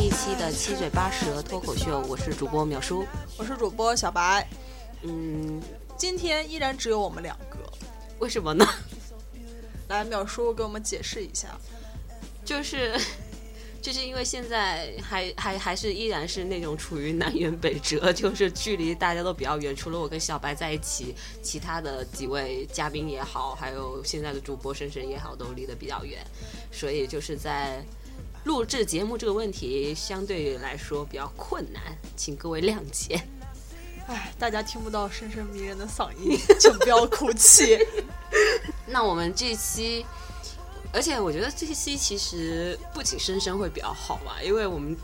一期的《七嘴八舌脱口秀》，我是主播淼叔。我是主播小白，嗯，今天依然只有我们两个。为什么呢？来，淼叔给我们解释一下。就是 就是因为现在还还还是依然是那种处于南辕北辙，就是距离大家都比较远，除了我跟小白在一起，其他的几位嘉宾也好，还有现在的主播深深也好，都离得比较远，所以就是在录制节目这个问题相对来说比较困难，请各位谅解。唉，大家听不到深深迷人的嗓音，请不要哭泣。那我们这期，而且我觉得这期其实不仅深深会比较好吧，因为我们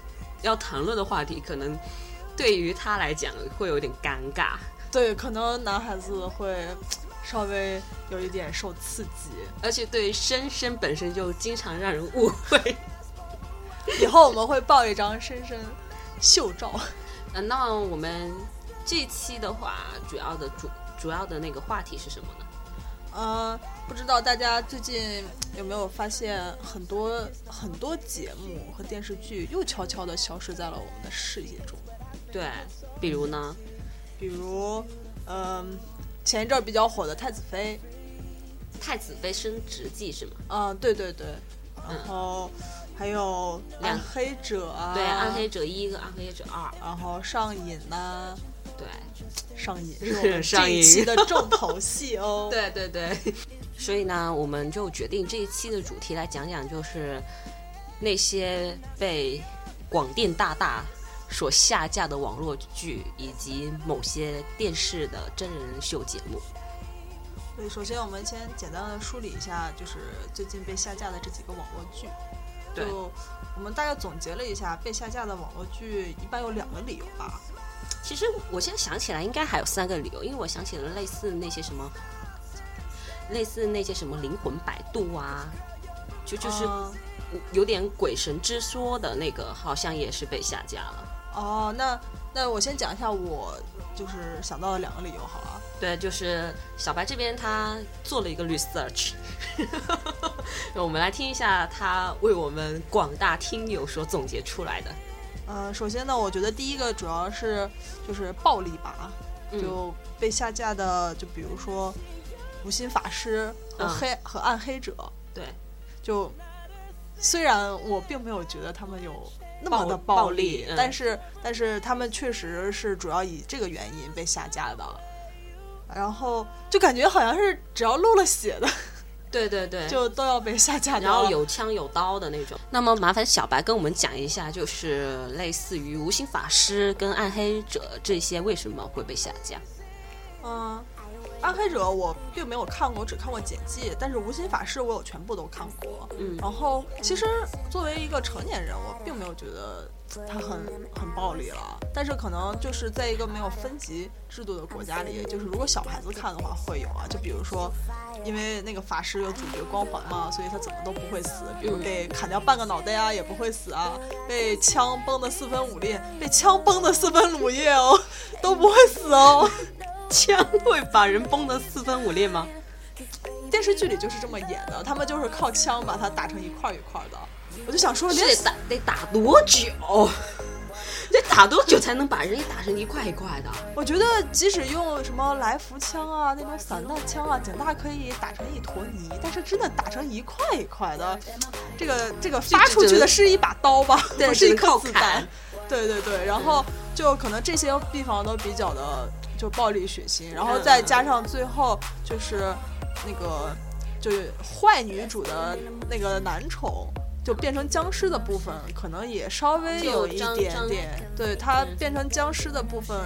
要谈论的话题可能对于他来讲会有点尴尬，对，可能男孩子会稍微有一点受刺激。而且对深深本身就经常让人误会。以后我们会报一张深深秀照。呃那我们这期的话，主要的主主要的那个话题是什么呢？呃，不知道大家最近有没有发现，很多很多节目和电视剧又悄悄地消失在了我们的视野中。对，比如呢？比如，嗯、前一阵儿比较火的《太子妃》，太子妃升职记是吗？嗯，对对对，然后还有暗黑者啊，对，暗黑，者一跟暗黑者二，然后上瘾呐、对。上瘾 是上一期的重头戏哦。对对对，所以呢，我们就决定这一期的主题来讲讲，就是那些被广电大大所下架的网络剧，以及某些电视的真人秀节目。所以首先我们先简单的梳理一下，就是最近被下架的这几个网络剧。对就我们大概总结了一下，被下架的网络剧一般有两个理由吧。其实我现在想起来，应该还有三个理由，因为我想起了类似那些什么，类似那些什么灵魂摆渡啊，就就是嗯有点鬼神之说的那个，好像也是被下架了。哦，那那我先讲一下我就是想到的两个理由好了。对，就是小白这边他做了一个 research，我们来听一下他为我们广大听友所总结出来的。呃，首先呢，我觉得第一个主要是就是暴力吧，嗯就被下架的，就比如说无心法师和嗯黑、和暗黑者，对，就虽然我并没有觉得他们有那么的暴暴力，但是但是他们确实是主要以这个原因被下架的。然后就感觉好像是只要露了血的，对对对，就都要被下架掉。然后有枪有刀的那种。那么麻烦小白跟我们讲一下，就是类似于无心法师跟暗黑者这些为什么会被下架？嗯，暗黑者我并没有看过，我只看过简介。但是无心法师我有全部都看过。嗯然后其实作为一个成年人，我并没有觉得他很很暴力了。但是可能就是在一个没有分级制度的国家里，就是如果小孩子看的话会有啊。就比如说，因为那个法师有主角光环嘛，所以他怎么都不会死。比如嗯被砍掉半个脑袋啊，也不会死啊。被枪崩的四分五裂，被枪崩的四分五裂哦，都不会死哦。枪会把人崩得四分五裂吗？电视剧里就是这么演的，他们就是靠枪把它打成一块儿一块儿的。我就想说，得打得打多久？得打多久才能把人给打成一块一块的？我觉得即使用什么来福枪啊、那种散弹枪啊，简大可以打成一坨泥，但是真的打成一块一块的，这个这个发出去的是一把刀吧，对不是一颗子弹。对对对，然后就可能这些地方都比较的就暴力血腥，然后嗯再加上最后就是那个就是坏女主的那个男宠。就变成僵尸的部分，可能也稍微有一点点，对它嗯变成僵尸的部分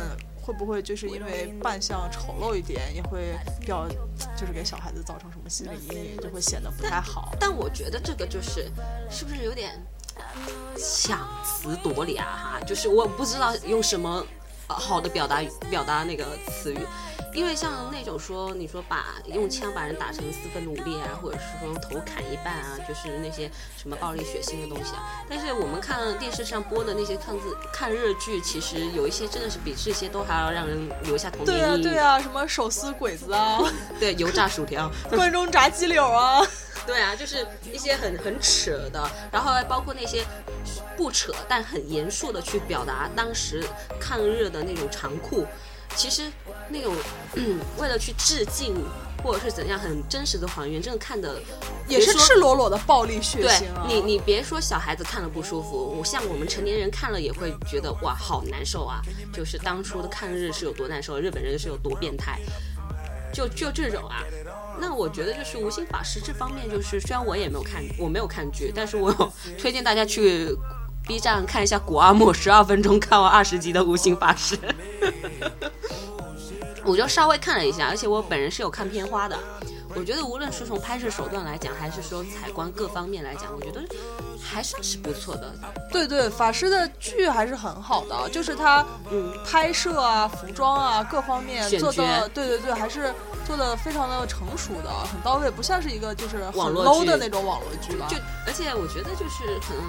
会会不会就是因为扮相丑陋一点，也会比较就是给小孩子造成什么心理阴影，就会显得不太好。但我觉得这个就是是不是有点强词夺理啊？哈，就是我不知道用什么好的表达表达那个词语。因为像那种说，你说把用枪把人打成四分五裂啊，或者是说头砍一半啊，就是那些什么暴力血腥的东西啊。但是我们看电视上播的那些看字看日剧，其实有一些真的是比这些都还要让人留下童对啊，年阴影。对啊，什么手撕鬼子啊，对油炸薯条，关中炸鸡柳啊，对啊，就是一些很很扯的，然后还包括那些不扯但很严肃的去表达当时抗日的那种残酷。其实那种、嗯、为了去致敬或者是怎样很真实的还原，真的看的也是赤裸裸的暴力血对腥啊。你，你别说小孩子看了不舒服，我像我们成年人看了也会觉得哇，好难受啊！就是当初的抗日是有多难受，日本人是有多变态，就就这种啊。那我觉得就是无心法师这方面，就是虽然我也没有看，我没有看剧，但是我有推荐大家去 B 站看一下古阿莫十二分钟看完二十集的无心法师。我就稍微看了一下，而且我本人是有看片花的。我觉得无论是从拍摄手段来讲，还是说采光各方面来讲，我觉得还算是不错的。对对，法师的剧还是很好的，就是他嗯，拍摄啊、服装啊各方面做的，对对对，还是做的非常的成熟的，很到位，不像是一个就是很网络 low 的那种网络剧吧。就而且我觉得就是可能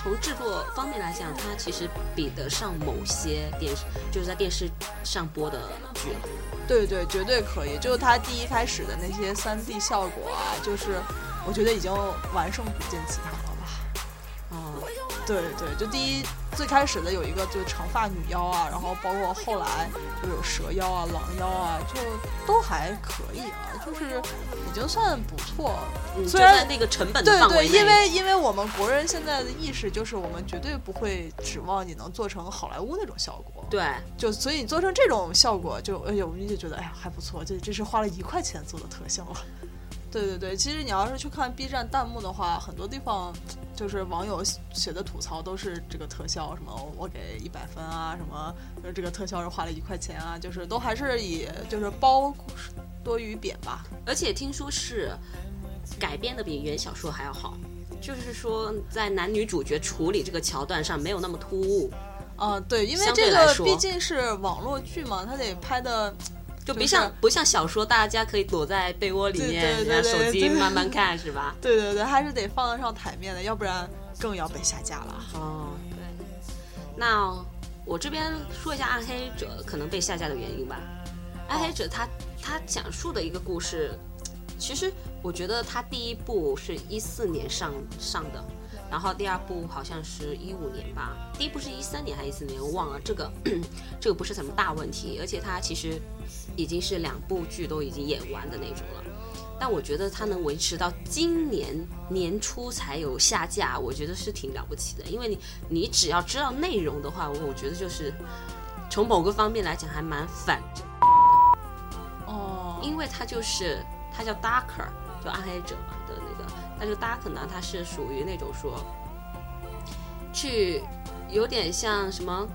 从制作方面来讲，它其实比得上某些电视就是在电视上播的剧了。对对，绝对可以。就是它第一开始的那些三 D 效果啊，就是我觉得已经完胜古剑奇谭了。对对，就第一最开始的有一个就是长发女妖啊，然后包括后来就有蛇妖啊、狼妖啊，就都还可以啊，就是已经算不错。虽然在那个成本的对因为因为我们国人现在的意识就是我们绝对不会指望你能做成好莱坞那种效果，对就所以你做成这种效果就，哎呀，我们就觉得哎呀还不错，这这是花了一块钱做的特效了。对对对，其实你要是去看 B 站弹幕的话，很多地方就是网友写的吐槽都是这个特效，什么我给一百分啊，什么就是这个特效是花了一块钱啊，就是都还是以就是褒多于贬吧。而且听说是改编的比原小说还要好，就是说在男女主角处理这个桥段上没有那么突兀，嗯，对，因为这个毕竟是网络剧嘛，它得拍的就不像不像小说，大家可以躲在被窝里面，对对然后手机慢慢看，是吧？对对对，还是得放得上台面的，要不然更要被下架了。哦，对。那我这边说一下《暗黑者》可能被下架的原因吧。《暗黑者他》他讲述的一个故事，其实我觉得他第一部是一四年上上的，然后第二部好像是一五年吧，第一部是一三年还是一四年，我忘了。这个 这个不是什么大问题，而且它其实已经是两部剧都已经演完的那种了。但我觉得它能维持到今年年初才有下架，我觉得是挺了不起的。因为你你只要知道内容的话，我我觉得就是从某个方面来讲还蛮反正，哦，因为它就是它叫 Darker，就暗黑者嘛的那个，那这个 Darker 呢，它是属于那种说去有点像什么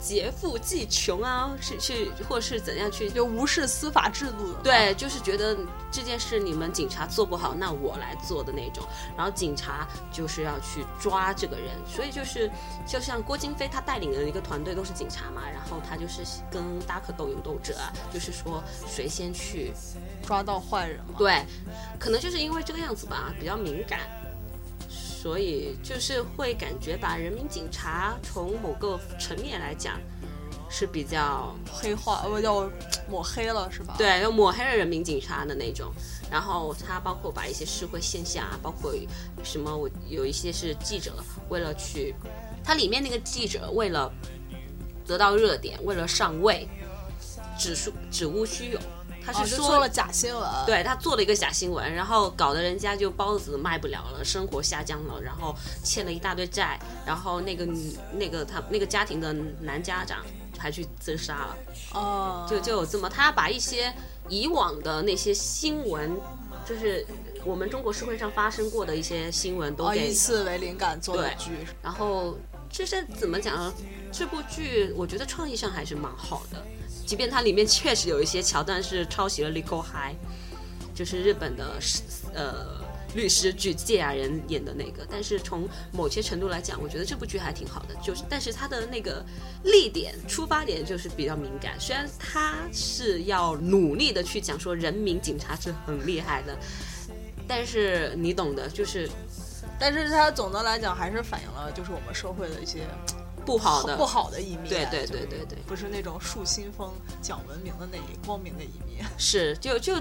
劫富济穷啊，是去或是怎样去就无视司法制度的。，对，就是觉得这件事你们警察做不好，那我来做的那种。然后警察就是要去抓这个人，所以就是就像郭京飞他带领的一个团队都是警察嘛，然后他就是跟大可斗勇斗者啊，就是说谁先去，抓到坏人嘛。对，可能就是因为这个样子吧，比较敏感。所以就是会感觉把人民警察从某个层面来讲是比较黑化，呃，要抹黑了是吧？，对，要抹黑了人民警察的那种。然后他包括把一些社会现象啊，包括什么，我有一些是记者为了去，他里面那个记者为了得到热点，为了上位，指出指乌虚有，他啊，是说,、了假新闻。，对他做了一个假新闻，然后搞得人家就包子卖不了了，生活下降了，然后欠了一大堆债，然后那个女那个他那个家庭的男家长还去自杀了。哦，就就有这么，他把一些以往的那些新闻，就是我们中国社会上发生过的一些新闻都啊，给，以此为灵感做的对剧。然后这是怎么讲呢？这部剧我觉得创意上还是蛮好的，即便它里面确实有一些桥段是抄袭了《Legal High》，就是日本的呃律师剧芥雅人演的那个，但是从某些程度来讲，我觉得这部剧还挺好的。就是但是它的那个立点出发点就是比较敏感，虽然它是要努力的去讲说人民警察是很厉害的，但是你懂的，就是但是它总的来讲还是反映了就是我们社会的一些不好的不好的一面。对对对对对不是那种树新风讲文明的那一光明的一面。是就就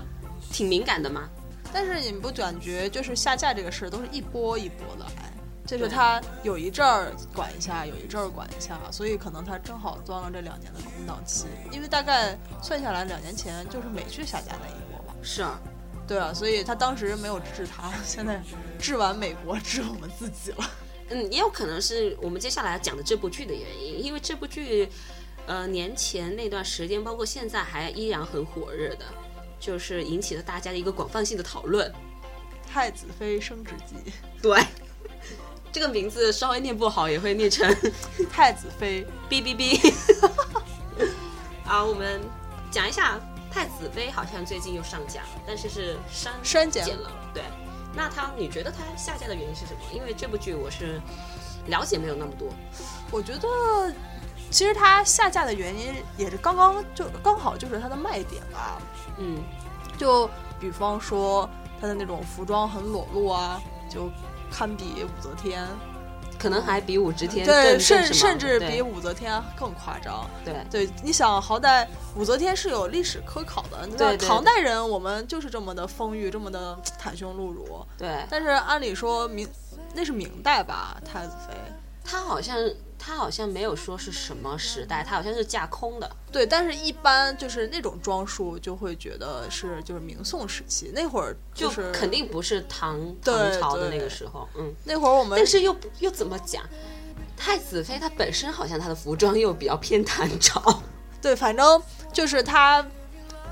挺敏感的嘛。但是你不感觉就是下架这个事儿都是一波一波的来，就是他有一阵儿管一下，有一阵儿管一下，所以可能他正好钻了这两年的空档期。因为大概算下来，两年前就是美剧下架那一波吧。是啊，对啊，所以他当时没有治他，现在治完美国，治我们自己了。嗯，也有可能是我们接下来要讲的这部剧的原因，因为这部剧，呃，年前那段时间，包括现在还依然很火热的，就是引起了大家的一个广泛性的讨论。太子妃升职记，对，这个名字稍微念不好也会念成 太子妃哔哔哔。啊，我们讲一下《太子妃》，好像最近又上架了，但是是删删减减了。对，那它你觉得它下架的原因是什么？因为这部剧我是了解没有那么多。我觉得其实它下架的原因也是刚刚就刚好就是它的卖点吧。嗯，就比方说它的那种服装很裸露啊，就堪比武则天，可能还比武则天对，甚甚至比武则天更夸张。对对，你想，好歹武则天是有历史科考的，你知道对对唐代人我们就是这么的丰裕，这么的袒胸露乳。对，但是按理说明那是明代吧，太子妃。他好像他好像没有说是什么时代，他好像是架空的。对，但是一般就是那种装束，就会觉得是就是明宋时期那会儿，就是肯定不是唐唐朝的那个时候，嗯，那会儿我们但是又又怎么讲？太子妃她本身好像她的服装又比较偏唐朝，对，反正就是他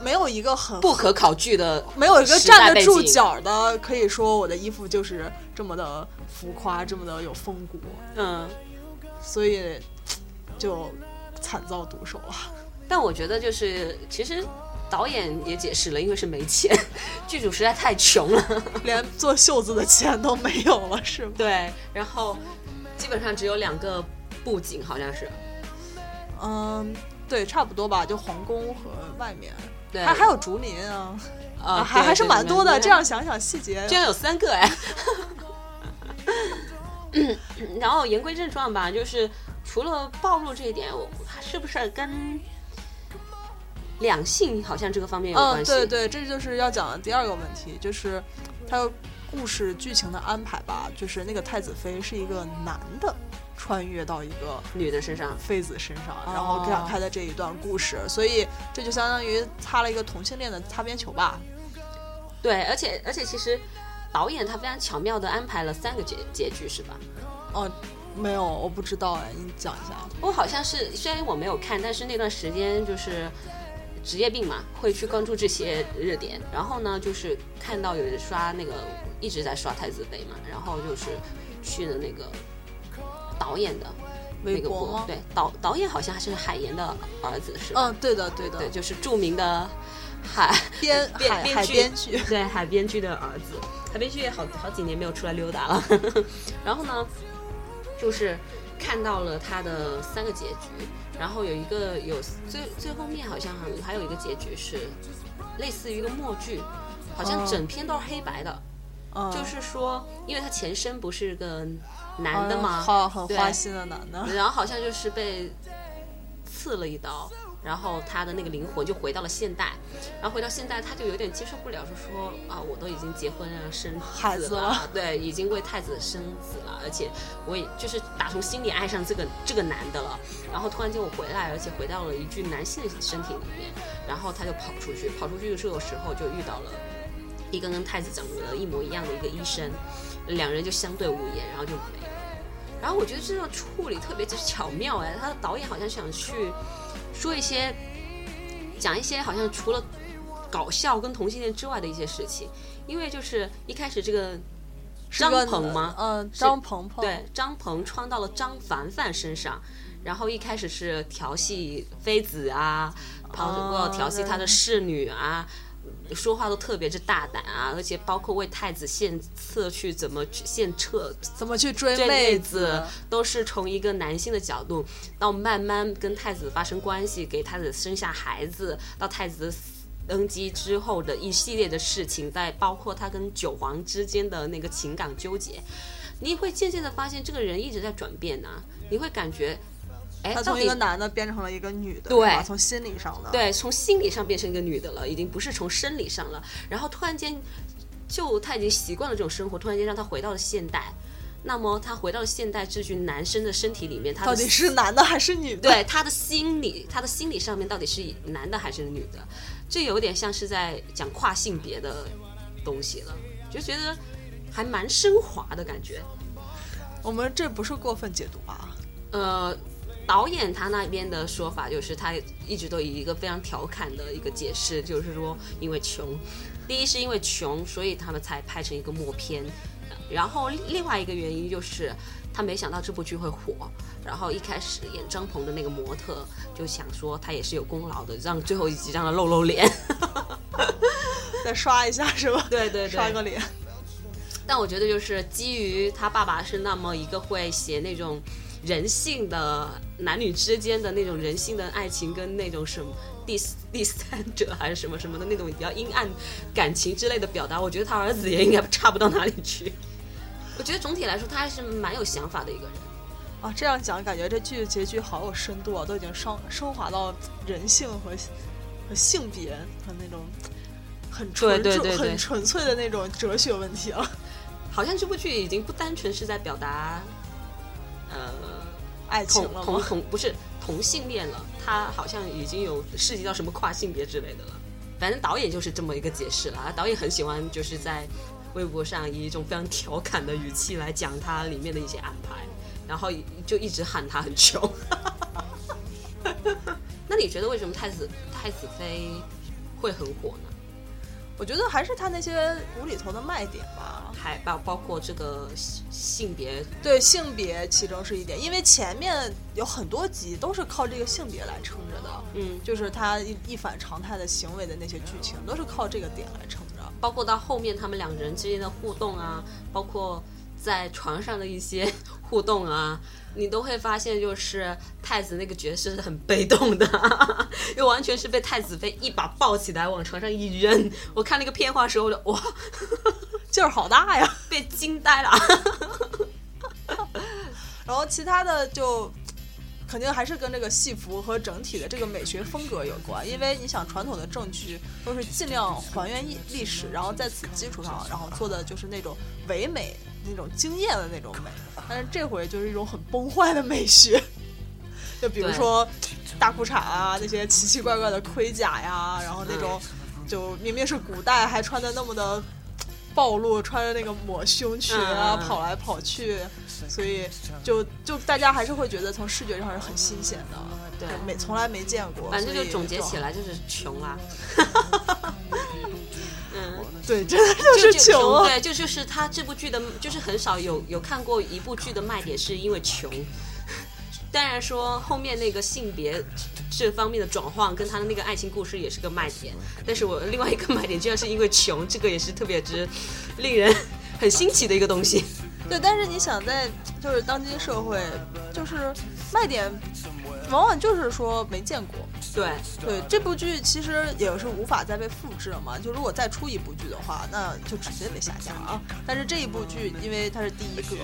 没有一个很不可考据的，没有一个站得住脚的，可以说我的衣服就是这么的浮夸，这么的有风骨，嗯。所以就惨遭毒手了。但我觉得就是其实导演也解释了，因为是没钱，剧组实在太穷了，连做袖子的钱都没有了，是吗？对，然后基本上只有两个布景，好像是，嗯，对，差不多吧，就皇宫和外面，对，还还有竹林啊，啊，还还是蛮多的。这样想想细节，居然有三个哎。然后言归正传吧，就是除了暴露这一点，我是不是跟两性好像这个方面有嗯，关系？对对，这就是要讲的第二个问题，就是它故事剧情的安排吧，就是那个太子妃是一个男的穿越到一个女的身上，妃子身上，哦然后展开的这一段故事，所以这就相当于擦了一个同性恋的擦边球吧。对，而且而且其实导演他非常巧妙的安排了三个结结局，是吧？哦，没有，我不知道哎，你讲一下。我好像是，虽然我没有看，但是那段时间就是职业病嘛，会去关注这些热点。然后呢，就是看到有人刷那个一直在刷太子妃嘛，然后就是去了那个导演的那个微博吗？对，导导演好像是海岩的儿子是吧？嗯，对的，对的，对，就是著名的海 编海海编编剧 对，海边剧的儿子，海边剧也好好几年没有出来溜达了。然后呢，就是看到了他的三个结局，然后有一个有最最后面好像还还有一个结局是类似于一个默剧，好像哦整篇都是黑白的，嗯，就是说，因为他前身不是个男的嗯嘛，好很对。花心的男的，然后好像就是被刺了一刀，然后他的那个灵魂就回到了现代，然后回到现代，他就有点接受不了，就说啊，我都已经结婚了，生子孩子了。对，已经为太子生子了，而且我也就是打从心里爱上这个这个男的了，然后突然间我回来，而且回到了一具男性的身体里面，然后他就跑出去，跑出去的时候就遇到了一个跟太子长得一模一样的一个医生，两人就相对无言，然后就没了。然后我觉得这个处理特别之巧妙哎，他的导演好像想去说一些，讲一些好像除了搞笑跟同性恋之外的一些事情，因为就是一开始这个张鹏吗？嗯，是张鹏鹏，对，张鹏穿到了张凡凡身上，然后一开始是调戏妃子啊，包括调戏他的侍女啊。说话都特别之大胆啊，而且包括为太子献策去怎么去献策，怎么去追追妹妹子，都是从一个男性的角度，到慢慢跟太子发生关系，给太子生下孩子，到太子登基之后的一系列的事情，再包括他跟九皇之间的那个情感纠结，你会渐渐的发现这个人一直在转变呢、你会感觉，他从一个男的变成了一个女的，对从心理上的，，对，从心理上变成一个女的了，已经不是从生理上了。然后突然间，就他已经习惯了这种生活，突然间让他回到了现代。那么他回到了现代这具男生的身体里面，他到底是男的还是女的？对他的心理，他的心理上面到底是男的还是女的？这有点像是在讲跨性别的东西了，就觉得还蛮升华的感觉。我们这不是过分解读吧？呃，导演他那边的说法就是，他一直都以一个非常调侃的一个解释，就是说，因为穷，第一是因为穷，所以他们才拍成一个默片，然后另外一个原因就是。他没想到这部剧会火，然后一开始演张鹏的那个模特就想说他也是有功劳的，让最后一集让他露露脸。再 刷一下是吧？对对对，刷个脸。但我觉得就是基于他爸爸是那么一个会写那种人性的男女之间的那种人性的爱情跟那种什么第第三者还是什么什么的那种比较阴暗感情之类的表达，我觉得他儿子也应该差不到哪里去。我觉得总体来说他还是蛮有想法的一个人。啊，这样讲感觉这剧的结局好有深度啊，都已经升升华到人性和和性别和那种很纯对对对对很纯粹的那种哲学问题了。好像这部剧已经不单纯是在表达，呃，爱情同同？同不是同性恋了，他好像已经有涉及到什么跨性别之类的了。反正导演就是这么一个解释了，导演很喜欢就是在微博上以一种非常调侃的语气来讲他里面的一些安排，然后就一直喊他很穷。那你觉得为什么太子太子妃会很火呢？我觉得还是他那些无厘头的卖点吧。还包包括这个性性别对性别其中是一点，因为前面有很多集都是靠这个性别来撑着的，嗯就是他一一反常态的行为的那些剧情都是靠这个点来撑着。包括到后面他们两人之间的互动啊，包括在床上的一些 互动啊，你都会发现，就是太子那个角色是很被动的，又完全是被太子妃一把抱起来往床上一扔。我看那个片花的时候，我就哇，劲儿好大呀！被惊呆了。然后其他的就肯定还是跟这个戏服和整体的这个美学风格有关，因为你想传统的正剧都是尽量还原历历史，然后在此基础上，然后做的就是那种唯美、那种惊艳的那种美，但是这回就是一种很崩坏的美学，就比如说大裤衩啊，那些奇奇怪怪的盔甲呀，然后那种就明明是古代还穿的那么的。暴露，穿着那个抹胸裙啊，跑来跑去，所以就就大家还是会觉得从视觉上是很新鲜的，对没从来没见过。反正就总结起来就是穷啊。嗯，对，真的 就是穷啊！对，就就是他这部剧的，就是很少有有看过一部剧的卖点是因为穷。当然说后面那个性别这方面的转换跟他的那个爱情故事也是个卖点，但是我另外一个卖点居然是因为穷，这个也是特别之令人很新奇的一个东西。对，但是你想在就是当今社会，就是卖点往往就是说没见过。对，对，这部剧其实也是无法再被复制了嘛。就如果再出一部剧的话，那就直接被下架啊。但是这一部剧，因为它是第一个，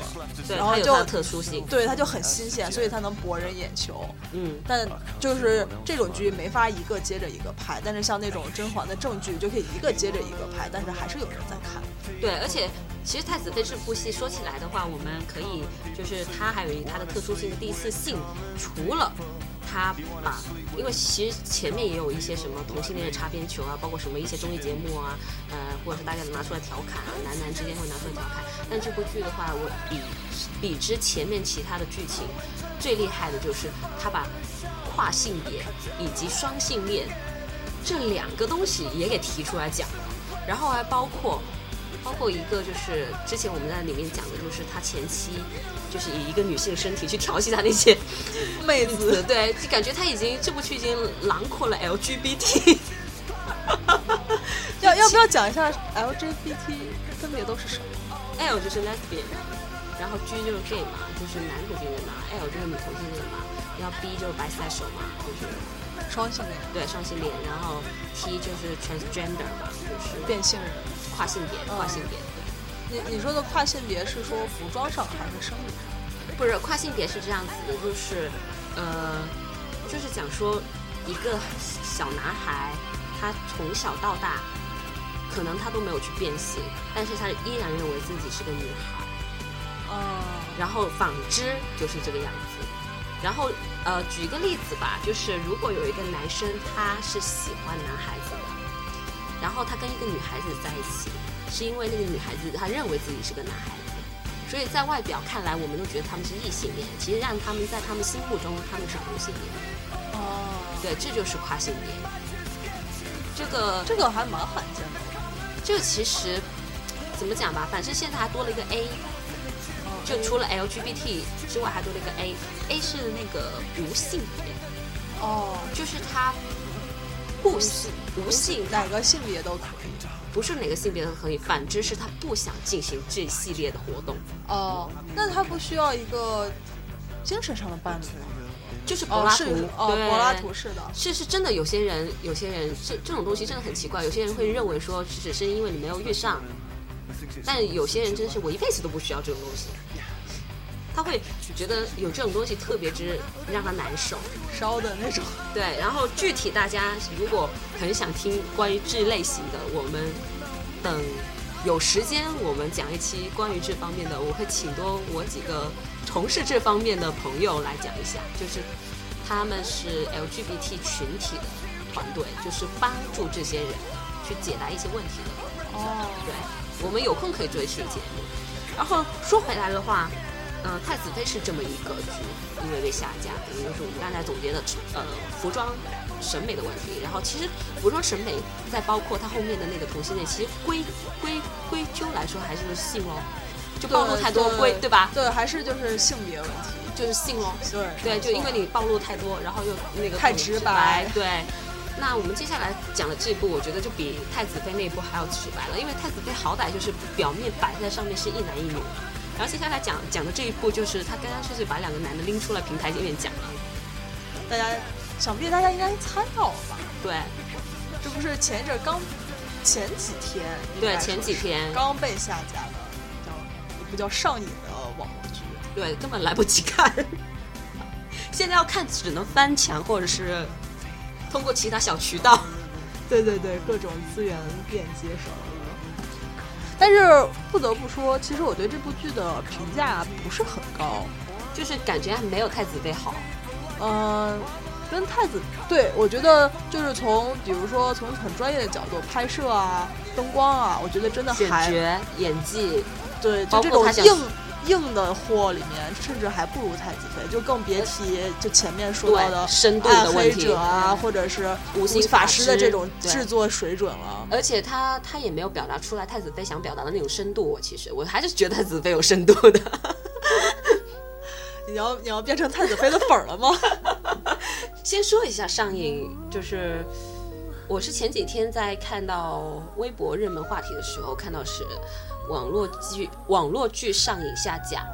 对，然后就特殊性。对它就很新鲜，所以它能博人眼球。嗯，但就是这种剧没法一个接着一个拍，但是像那种甄嬛的正剧就可以一个接着一个拍，但是还是有人在看。对，而且其实《太子妃》这部戏说起来的话，我们可以就是它还有一它的特殊性第一次性，除了他把，因为其实前面也有一些什么同性恋的擦边球啊，包括什么一些综艺节目啊，呃，或者是大家拿出来调侃啊，男男之间会拿出来调侃。但这部剧的话，我比比之前面其他的剧情最厉害的就是他把跨性别以及双性恋这两个东西也给提出来讲了，然后还包括包括一个就是之前我们在里面讲的，就是他前妻就是以一个女性身体去调戏他那些妹子，对，就感觉他已经这部剧已经囊括了 LGBT。要要不要讲一下 LGBT 分别都是什么？L 就是 lesbian，然后 G 就是 gay 嘛，就是男同性恋嘛，L 就是女同性恋嘛，然后 B 就是 bisexual 嘛，就是双性恋、对双性恋，然后 T 就是 transgender 嘛，就是变性人。跨性别，跨性别。你你说的跨性别是说服装上还是生理上？不是跨性别是这样子的，就是呃，就是讲说一个小男孩，他从小到大，可能他都没有去变性，但是他依然认为自己是个女孩。嗯，然后纺织就是这个样子。然后呃，举一个例子吧，就是如果有一个男生他是喜欢男孩子的，然后他跟一个女孩子在一起，是因为那个女孩子她认为自己是个男孩子，所以在外表看来我们都觉得他们是异性恋，其实让他们在他们心目中他们是同性恋。哦，对，这就是跨性别。这个这个还蛮罕见的。这个其实怎么讲吧，反正现在还多了一个 A，就除了 LGBT 之外，还多了一个 A，A 是那个无性别。哦，就是他不性无性，哪个性别都可以。不是哪个性别都可以，反之是他不想进行这系列的活动，哦，那他不需要一个精神上的伴侣吗？就是柏拉图，哦，对柏拉图式的。是是真的，有些人有些人这这种东西真的很奇怪，有些人会认为说只是因为你没有遇上，但有些人真是我一辈子都不需要这种东西，他会觉得有这种东西特别之让他难受。烧的那种。对，然后具体大家如果很想听关于这类型的，我们等有时间我们讲一期关于这方面的，我会请多我几个从事这方面的朋友来讲一下，就是他们是 LGBT 群体的团队，就是帮助这些人去解答一些问题的。哦，对，我们有空可以做一期节目。然后说回来的话，呃，太子妃是这么一个剧，因为被下架，可能就是我们刚才总结的呃服装审美的问题。然后其实服装审美再包括它后面的那个同性恋，其实归归归咎来说还是性哦，就暴露太多归对吧？对，还是就是性别问题。就是性哦。对对，就因为你暴露太多，然后又那个太直白白，对。那我们接下来讲的这一部，我觉得就比太子妃那一部还要直白了，因为太子妃好歹就是表面摆在上面是一男一女，然后接下来讲讲的这一步就是他干干脆脆把两个男的拎出来平台前面讲了，大家想必大家应该猜到了吧？对这不是前一阵刚前几天，对，前几天刚被下架的，叫也不叫上瘾的网络剧。对根本来不及看，现在要看只能翻墙或者是通过其他小渠道。对对对，各种资源便捷手了。但是不得不说，其实我对这部剧的评价不是很高。就是感觉还没有太子妃好，嗯，跟太子对我觉得就是从比如说从很专业的角度拍摄啊、灯光啊，我觉得真的还演技，对，包就这种硬硬的货里面，甚至还不如太子妃，就更别提就前面说到的深度的问题者啊，嗯或者是无形法法师师的这种制作水准了。而且他他也没有表达出来太子妃想表达的那种深度。我其实我还是觉得太子妃有深度的。你要你要变成太子妃的粉儿了吗？先说一下上映，就是我是前几天在看到微博热门话题的时候，看到是网络剧网络剧上映下架，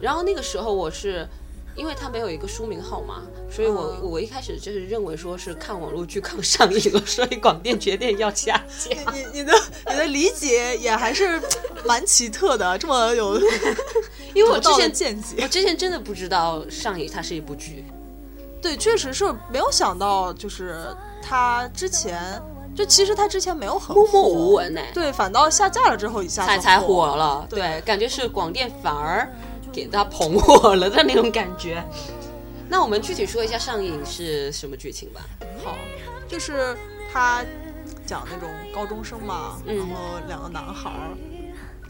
然后那个时候我是。因为它没有一个书名号嘛，所以我、嗯我一开始就是认为说是看网络剧看上瘾了，所以广电决定要下架。你你的你的理解也还是蛮奇特的，这么有 因为我之前见解我。之前真的不知道上瘾它是一部剧，对，确实是没有想到，就是他之前就其实他之前没有很默默无闻呢，对，反倒下架了之后一下才才火火了。对对，感觉是广电反而给他捧火了的那种感觉。那我们具体说一下上瘾是什么剧情吧。好，就是他讲那种高中生嘛，嗯然后两个男孩儿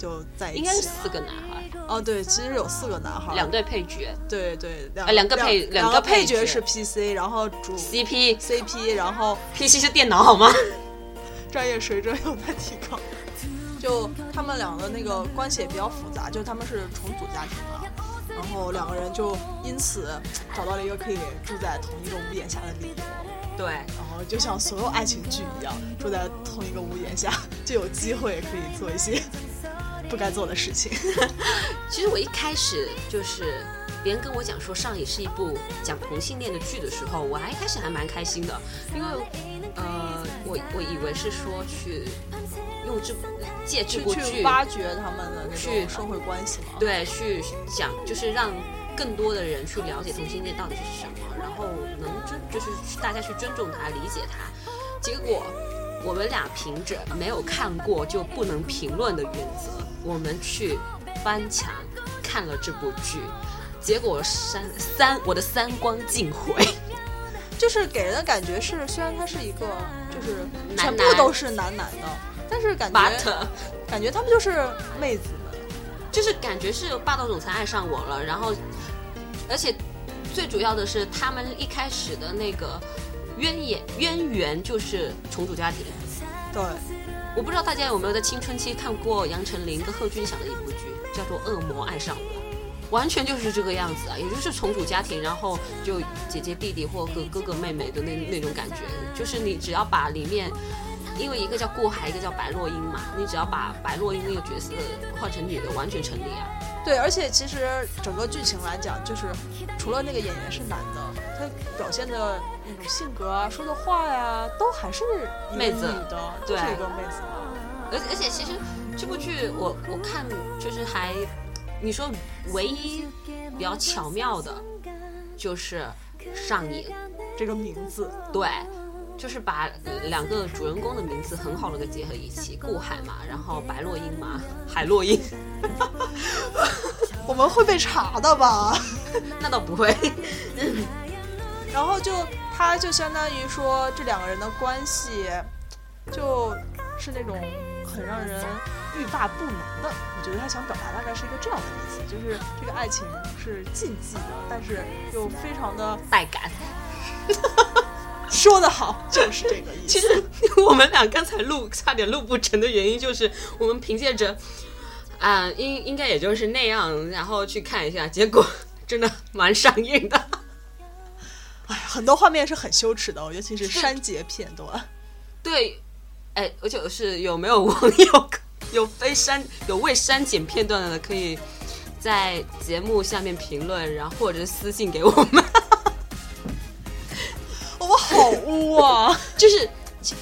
就在一起，应该是四个男孩，哦，对，其实有四个男孩，两对配角对对两呃两个配两两个配角是 PC，然后主，CP CP，然后 PC 是电脑好吗？专业水准有待提高。就他们两个那个关系也比较复杂，就他们是重组家庭嘛，然后两个人就因此找到了一个可以住在同一个屋檐下的理由。对，然后就像所有爱情剧一样，住在同一个屋檐下，就有机会可以做一些不该做的事情。其实我一开始就是别人跟我讲说上瘾是一部讲同性恋的剧的时候，我还一开始还蛮开心的，因为呃，我我以为是说去用这借这去去部剧挖掘他们的那去种社会关系嘛。对去讲，就是让更多的人去了解同性恋到底是什么，然后能尊就是大家去尊重它、理解它。结果我们俩凭着没有看过就不能评论的原则，我们去翻墙看了这部剧，结果三三我的三观尽毁。就是给人的感觉是，虽然他是一个就是全部都是男男的，但是感觉感觉他们就是妹子们。就是感觉是霸道总裁爱上我了，然后而且最主要的是他们一开始的那个渊源渊源就是重组家庭。对，我不知道大家有没有在青春期看过杨丞琳跟贺军翔的一部剧，叫做《恶魔爱上我》，完全就是这个样子啊，也就是重组家庭，然后就姐姐弟弟或哥哥哥妹妹的那那种感觉，就是你只要把里面。因为一个叫顾海，一个叫白洛因嘛，你只要把白洛因那个角色换成女的，完全成立啊。对，而且其实整个剧情来讲，就是除了那个演员是男的，他表现的那种性格啊、说的话呀，都还是妹子。女的，对。就是一个妹子。嘛。而而且其实这部剧我我看就是还，你说唯一比较巧妙的，就是上瘾，这个名字，对，就是把呃两个主人公的名字很好的给结合一起，顾海嘛，然后白洛因嘛，海洛因，我们会被查的吧？那倒不会，然后就他就相当于说这两个人的关系，就是那种很让人欲罢不能的。我觉得他想表达大概是一个这样的意思，就是这个爱情是禁忌的，但是又非常的带感。说得好，就是这个意思。其实 我们俩刚才录差点录不成的原因，就是我们凭借着啊、应应该也就是那样，然后去看一下，结果真的蛮上瘾的。哎，很多画面是很羞耻的哦，尤其是删节片段。对，哎，而且是有没有网友 有非删有未删减片段的，可以在节目下面评论，然后或者私信给我们。好污啊！就是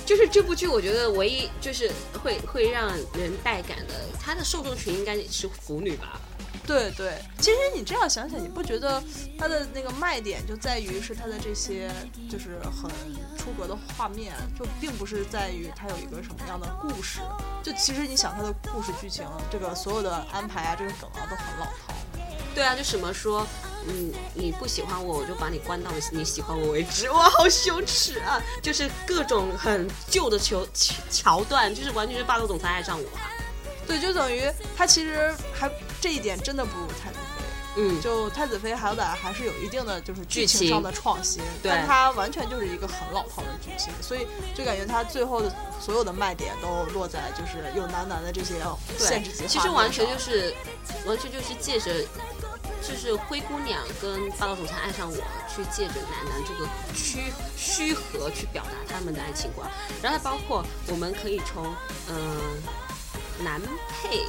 就是这部剧，我觉得唯一就是会会让人带感的，它的受众群应该是腐女吧？对对，其实你这样想想，你不觉得它的那个卖点就在于是它的这些就是很出格的画面，就并不是在于它有一个什么样的故事。就其实你想它的故事剧情，这个所有的安排啊，这个梗啊都很老套。对啊，就什么说，嗯，你不喜欢我，我就把你关到你喜欢我为止。哇，好羞耻啊！就是各种很旧的桥桥段，就是完全是霸道总裁爱上我啊。对，就等于他其实还这一点真的不如太子妃。嗯，就太子妃好歹还是有一定的就是剧剧情情上的创新，对但他完全就是一个很老套的剧情，所以就感觉他最后的所有的卖点都落在就是有男男的这些限制级对，其实完全就是完全就是借着。就是灰姑娘跟霸道总裁爱上我，去借着男男这个虚虚和去表达他们的爱情观，然后还包括我们可以从嗯、呃男配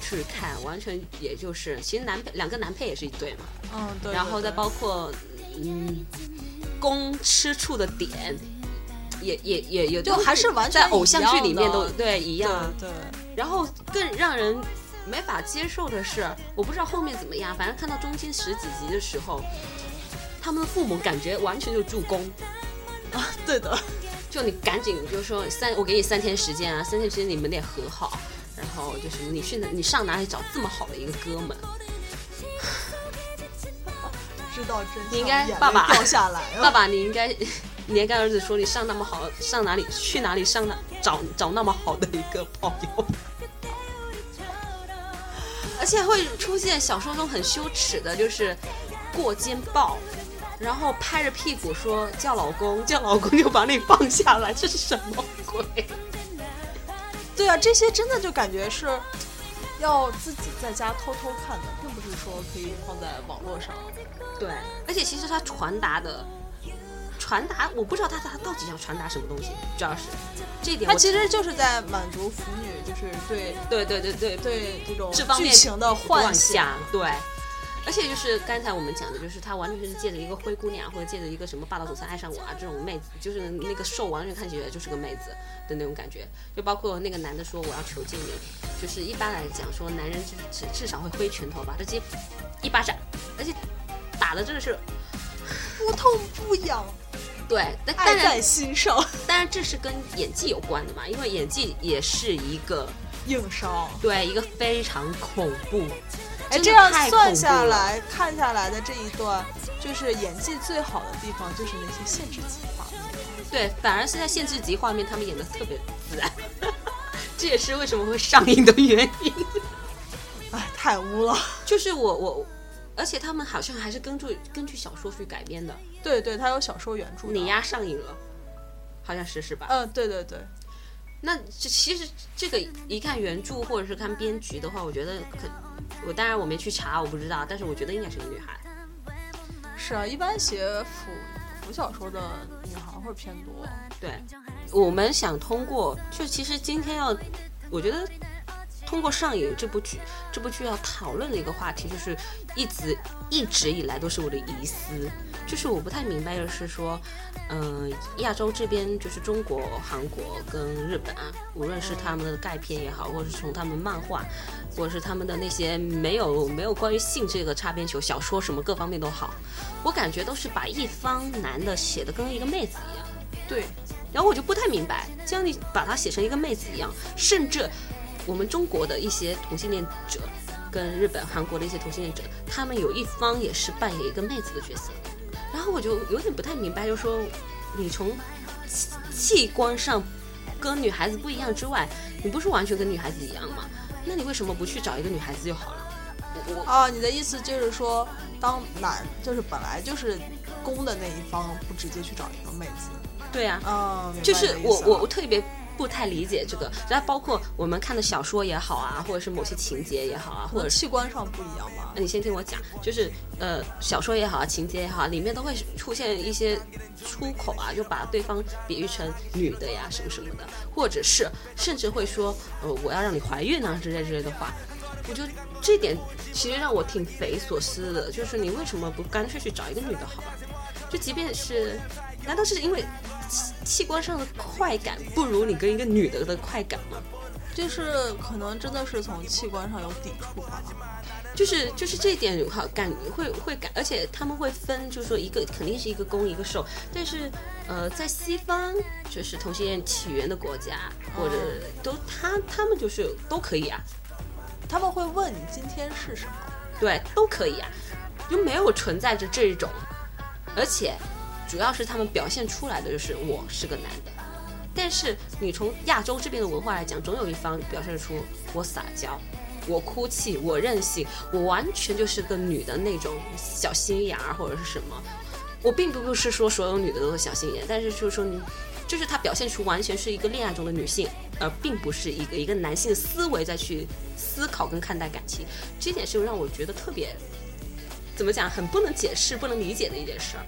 去看，完全也就是其实男配两个男配也是一对嘛，嗯对，然后再包括嗯攻吃醋的点，也也也也就还是完全在偶像剧里面都对一样，对对。然后更让人没法接受的是，我不知道后面怎么样，反正看到中间十几集的时候，他们的父母感觉完全就助攻，啊对的，就你赶紧就说三，我给你三天时间啊，三天时间你们得和好，然后就是你去哪你上哪里找这么好的一个哥们？知道真相，你应该爸爸掉下来了，爸爸，你应该，你应该跟儿子说，你上那么好，上哪里去哪里上哪找找那么好的一个朋友，而且会出现小说中很羞耻的，就是过肩抱，然后拍着屁股说叫老公，叫老公就把你放下来，这是什么鬼？对，啊，这些真的就感觉是要自己在家偷偷看的，并不是说可以放在网络上。对，而且其实它传达的传达，我不知道他他到底想传达什么东西，主要是这一点他。其实就是在满足腐女，就是对对对对对对这种这方面剧情的幻想，对。而且就是刚才我们讲的，就是他完全是借着一个灰姑娘，或者借着一个什么霸道总裁爱上我啊这种妹子，就是那个瘦完全看起来就是个妹子的那种感觉。就包括那个男的说我要囚禁你，就是一般来讲说男人至至少会挥拳头吧，直接一巴掌，而且打的真的是不痛不痒，对，但爱在心上。当然这是跟演技有关的嘛，因为演技也是一个硬伤，对，一个非常恐怖。哎，这样算下来看下来的这一段，就是演技最好的地方，就是那些限制级画面。对，反而是在限制级画面，他们演的特别自然，这也是为什么会上映的原因。哎，太污了！就是我我，而且他们好像还是根据根据小说去改编的。对对，他有小说原著。你丫上瘾了，好像是是吧？嗯，对对对。那这其实这个一看原著或者是看编剧的话，我觉得可。我当然我没去查，我不知道，但是我觉得应该是个女孩。是啊，一般写腐腐小说的女孩会偏多。对，我们想通过，就其实今天要，我觉得通过上瘾这部剧，这部剧要讨论的一个话题，就是一直一直以来都是我的疑思。就是我不太明白的是说，嗯，亚洲这边就是中国、韩国跟日本啊，无论是他们的钙片也好，或者是从他们漫画，或者是他们的那些没有没有关于性这个擦边球小说什么各方面都好，我感觉都是把一方男的写的跟一个妹子一样。对，然后我就不太明白，将你把它写成一个妹子一样，甚至我们中国的一些同性恋者跟日本、韩国的一些同性恋者，他们有一方也是扮演一个妹子的角色。然后我就有点不太明白，就说你从器官上跟女孩子不一样之外，你不是完全跟女孩子一样吗？那你为什么不去找一个女孩子就好了？我啊，你的意思就是说，当男就是本来就是公的那一方，不直接去找一个妹子？对呀，嗯，就是我我我特别。不太理解这个，然后包括我们看的小说也好啊，或者是某些情节也好啊，或者器官上不一样吗？那你先听我讲，就是呃，小说也好啊，情节也好，里面都会出现一些出口啊，就把对方比喻成女的呀，什么什么的，或者是甚至会说呃，我要让你怀孕啊之类之类的话，我就这点其实让我挺匪夷所思的，就是你为什么不干脆去找一个女的好了？就即便是，难道是因为？器官上的快感不如你跟一个女的的快感吗？就是可能真的是从器官上有抵触吧。就是就是这一点好感会会感，而且他们会分，就是说一个肯定是一个攻一个受，但是呃在西方就是同性恋起源的国家或者都他他们就是都可以啊，他们会问你今天是什么？对，都可以啊，就没有存在着这种，而且。主要是他们表现出来的就是我是个男的，但是你从亚洲这边的文化来讲，总有一方表现出我撒娇，我哭泣，我任性，我完全就是个女的那种小心眼儿或者是什么。我并不是说所有女的都是小心眼，但是就是说你，就是他表现出完全是一个恋爱中的女性，而并不是一个一个男性思维再去思考跟看待感情。这点是让我觉得特别怎么讲，很不能解释、不能理解的一件事儿。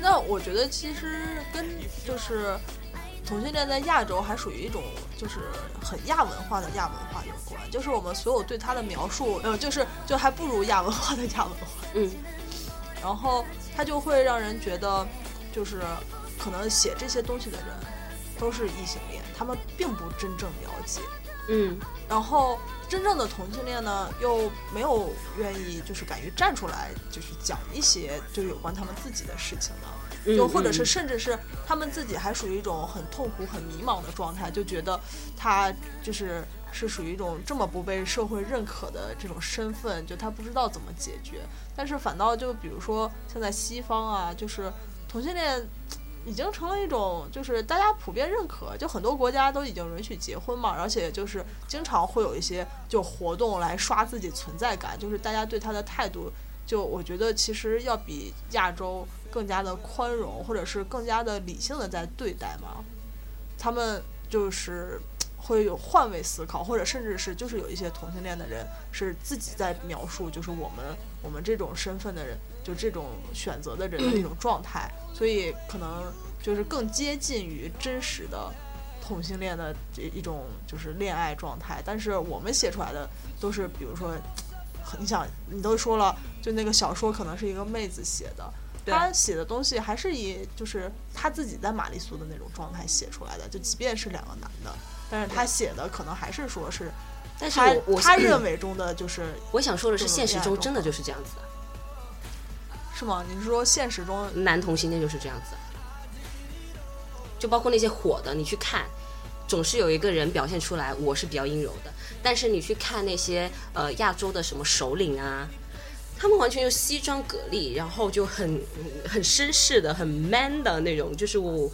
那我觉得其实跟就是同性恋在亚洲还属于一种就是很亚文化的亚文化有关，就是我们所有对他的描述，呃，就是就还不如亚文化的亚文化。嗯，然后他就会让人觉得，就是可能写这些东西的人都是异性恋，他们并不真正了解。嗯，然后真正的同性恋呢，又没有愿意就是敢于站出来，就是讲一些就有关他们自己的事情呢，就或者是甚至是他们自己还属于一种很痛苦、很迷茫的状态，就觉得他就是是属于一种这么不被社会认可的这种身份，就他不知道怎么解决。但是反倒就比如说现在西方啊，就是同性恋。已经成了一种，就是大家普遍认可，就很多国家都已经允许结婚嘛，而且就是经常会有一些就活动来刷自己存在感，就是大家对他的态度，就我觉得其实要比亚洲更加的宽容，或者是更加的理性的在对待嘛。他们就是会有换位思考，或者甚至是就是有一些同性恋的人是自己在描述，就是我们我们这种身份的人，就这种选择的人的那种状态，所以可能就是更接近于真实的同性恋的这一种就是恋爱状态。但是我们写出来的都是，比如说，你想你都说了，就那个小说可能是一个妹子写的。对他写的东西还是以就是她自己在玛丽苏的那种状态写出来的，就即便是两个男的，但是他写的可能还是说是但是他我我他认为中的就是我想说的是，现实中真的就是这样子的，是吗？你是说现实中男同性恋就是这样子，就包括那些火的，你去看，总是有一个人表现出来我是比较阴柔的，但是你去看那些呃亚洲的什么首领啊，他们完全就西装革履，然后就很很绅士的、很 man 的那种，就是我。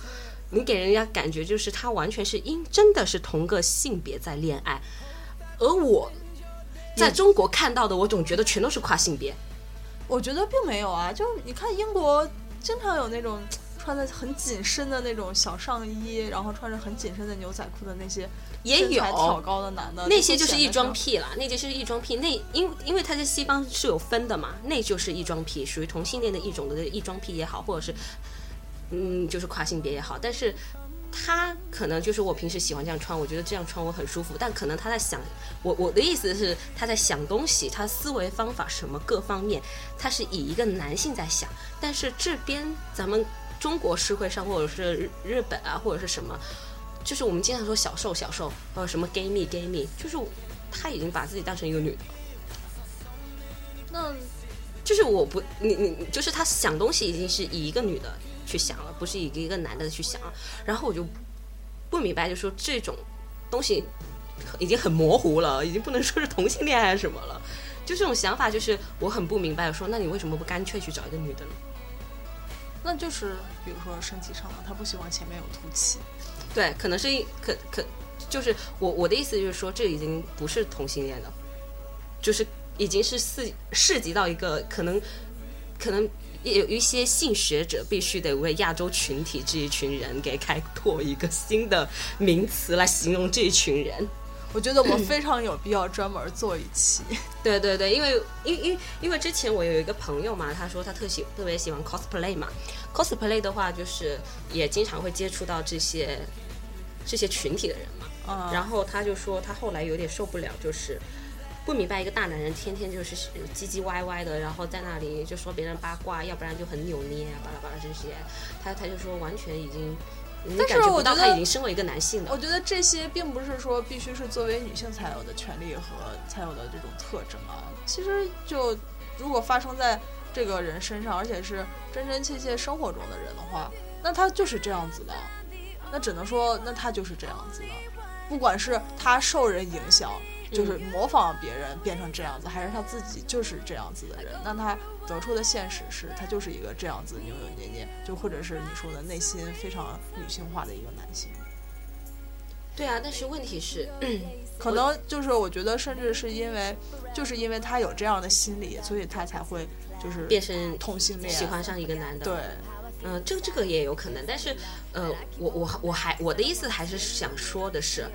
你给人家感觉就是他完全是因真的是同个性别在恋爱，而我在中国看到的，我总觉得全都是跨性别。我觉得并没有啊，就是你看英国经常有那种穿的很紧身的那种小上衣，然后穿着很紧身的牛仔裤的那些也身材挑有高的男的，那些就是异装癖。癖啦，那些是异装癖。那因因为他在西方是有分的嘛，那就是异装癖，属于同性恋的一种的异装癖也好，或者是嗯就是跨性别也好，但是。他可能就是我平时喜欢这样穿，我觉得这样穿我很舒服。但可能他在想，我我的意思是他在想东西，他思维方法什么各方面，他是以一个男性在想。但是这边咱们中国社会上，或者是日日本啊，或者是什么，就是我们经常说小瘦小瘦，或者什么 gay 蜜 gay 蜜，就是他已经把自己当成一个女的。那就是我不，你你就是他想东西已经是以一个女的去想了，不是以一个男的去想了。然后我就不明白，就说这种东西已经很模糊了，已经不能说是同性恋还是什么了。就这种想法，就是我很不明白。说那你为什么不干脆去找一个女的呢？那就是比如说身体上的，他不喜欢前面有凸起。对，可能是一可可，就是我我的意思就是说，这已经不是同性恋了，就是已经是四涉及到一个可能可能有一些性学者必须得为亚洲群体这一群人给开拓一个新的名词来形容这一群人。我觉得我非常有必要专门做一期。对对对，因为因因因为之前我有一个朋友嘛，他说他特喜特别喜欢 cosplay 嘛，cosplay 的话就是也经常会接触到这些这些群体的人嘛。嗯，然后他就说他后来有点受不了，就是不明白一个大男人天天就是唧唧歪歪的，然后在那里就说别人八卦，要不然就很扭捏啊，巴拉巴拉这些，他他就说完全已经。你但是我觉得他已经身为一个男性了我，觉得这些并不是说必须是作为女性才有的权利和才有的这种特征啊。其实就如果发生在这个人身上，而且是真真切切生活中的人的话，那他就是这样子的。那只能说，那他就是这样子的。不管是他受人影响，就是模仿别人变成这样子，还是他自己就是这样子的人，那他得出的现实是他就是一个这样子扭扭捏捏，就或者是你说的内心非常女性化的一个男性。对啊，但是问题是，可能就是我觉得，甚至是因为，就是因为他有这样的心理，所以他才会就是变成同性恋，喜欢上一个男的，对，嗯、这个这个也有可能，但是，呃，我我我还我的意思还是想说的是，